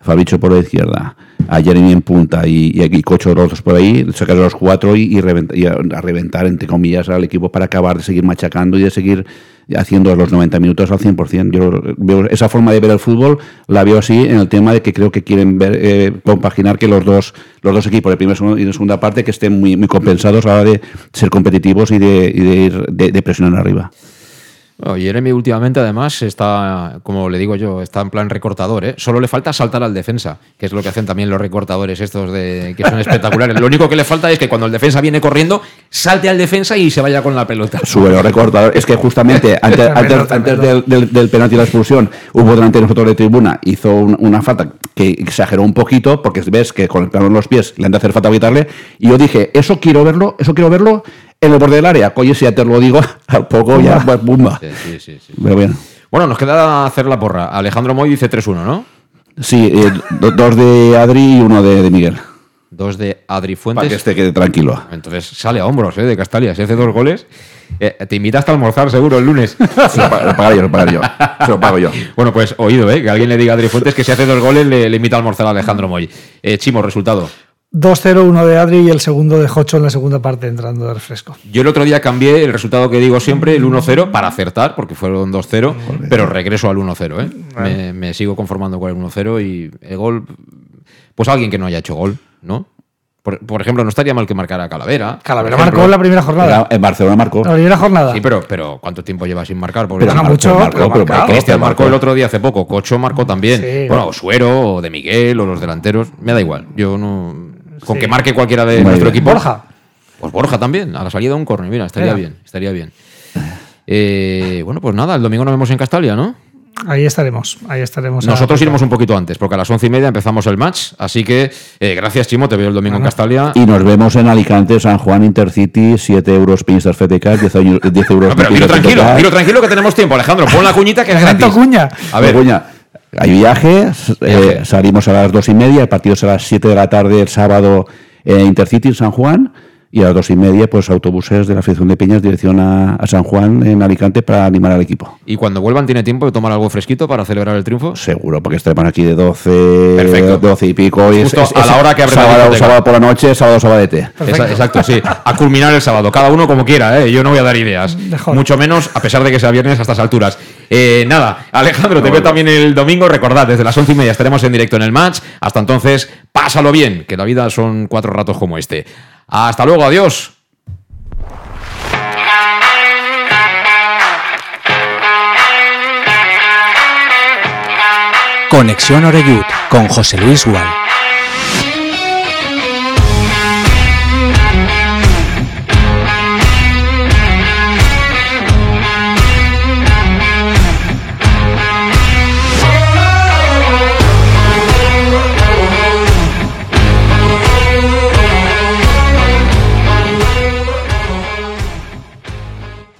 Fabricio por la izquierda, a Jeremy en punta y, y aquí Cocho los dos por ahí, sacas a los cuatro y, y, y a reventar, entre comillas, al equipo para acabar de seguir machacando y de seguir haciendo los 90 minutos al 100%. Yo veo esa forma de ver el fútbol, la veo así en el tema de que creo que quieren ver, eh, compaginar que los dos, los dos equipos, de primera y de segunda parte, que estén muy, compensados a la hora de ser competitivos y de, ir de presionar arriba. Bueno, Jeremy últimamente además está, como le digo yo, está en plan recortador, ¿eh? Solo le falta saltar al defensa, que es lo que hacen también los recortadores estos de que son espectaculares. lo único que le falta es que cuando el defensa viene corriendo, salte al defensa y se vaya con la pelota. [laughs] Su velo recortador. Es que justamente [laughs] antes, antes, antes del, del, del penalti y la expulsión, hubo delante de nosotros de tribuna, hizo un- una falta que exageró un poquito, porque ves que con el plano en los pies le han de hacer falta evitarle. Y yo dije, eso quiero verlo, eso quiero verlo en el borde del área. Oye, si ya te lo digo, [laughs] al poco ya, pues, bumba. Sí, sí, sí, sí. Pero bien. Bueno, nos queda hacer la porra. Alejandro Moy dice 3-1, ¿no? Sí, eh, do- dos de Adri y uno de, de Miguel. Dos de Adri Para Fuentes. que esté quede tranquilo. Entonces sale a hombros, ¿eh? De Castalia. Si hace dos goles, eh, te invita hasta a almorzar seguro el lunes. [laughs] Se lo, pa- lo pagaré yo, lo pagaré yo. Se lo pago yo. Bueno, pues oído, ¿eh? Que alguien le diga a Adri Fuentes que si hace dos goles le, le invita a almorzar a Alejandro Moy. Eh, Chimo, resultado. 2-0, uno de Adri y el segundo de Jocho en la segunda parte entrando de refresco. Yo el otro día cambié el resultado que digo siempre, el 1-0, para acertar, porque fueron 2-0, pero regreso al 1-0, ¿eh? Me, me sigo conformando con el 1-0 y el gol, pues alguien que no haya hecho gol, ¿no? Por, por ejemplo, no estaría mal que marcara Calavera. Calavera ejemplo. marcó en la primera jornada. En Barcelona marcó. La primera jornada. Sí, pero, pero ¿cuánto tiempo lleva sin marcar? Porque Pero no marcó, mucho, marcó, pero marcó, Cristian marcó el otro día hace poco, Cocho marcó también. Sí. bueno, o Suero, o de Miguel, o los delanteros, me da igual. Yo no. Con Sí. que marque cualquiera de Muy nuestro bien. equipo. Borja. Pues Borja también, a la salida de un córner, mira, estaría bien, estaría bien. Eh, bueno, pues nada, el domingo nos vemos en Castalia, ¿no? Ahí estaremos, ahí estaremos. Nosotros iremos un poquito antes, porque a las once y media empezamos el match. Así que eh, gracias, Chimo, te veo el domingo en Castalia. Y nos vemos en Alicante, San Juan, Intercity, 7 euros Pinstar FTK, 10, año- 10 euros No, pero tranquilo, tranquilo que tenemos tiempo, Alejandro. Pon la cuñita que es gratis. cuña. A ver, Begoña, hay viaje, eh, Viaje. salimos a las dos y media, el partido será a las 7 de la tarde el sábado en Intercity en San Juan. Y a las dos y media, pues autobuses de la Federación de Peñas, dirección a, a San Juan en Alicante para animar al equipo. y cuando vuelvan, ¿tiene tiempo de tomar algo fresquito para celebrar el triunfo? Seguro, porque estaremos aquí de 12, Perfecto. 12 y pico. y Justo a la hora que abre sábado, sábado por la noche, sábado sabadete. Esa- exacto, sí. A culminar el sábado. Cada uno como quiera, ¿eh? Yo no voy a dar ideas. Mejor. Mucho menos, a pesar de que sea viernes a estas alturas. Eh, nada, Alejandro, te veo también el domingo. Recordad, desde las once y media estaremos en directo en el match. Hasta entonces, pásalo bien, que la vida son cuatro ratos como este. Hasta luego, adiós. Conexión Oreyud con José Luis Gual.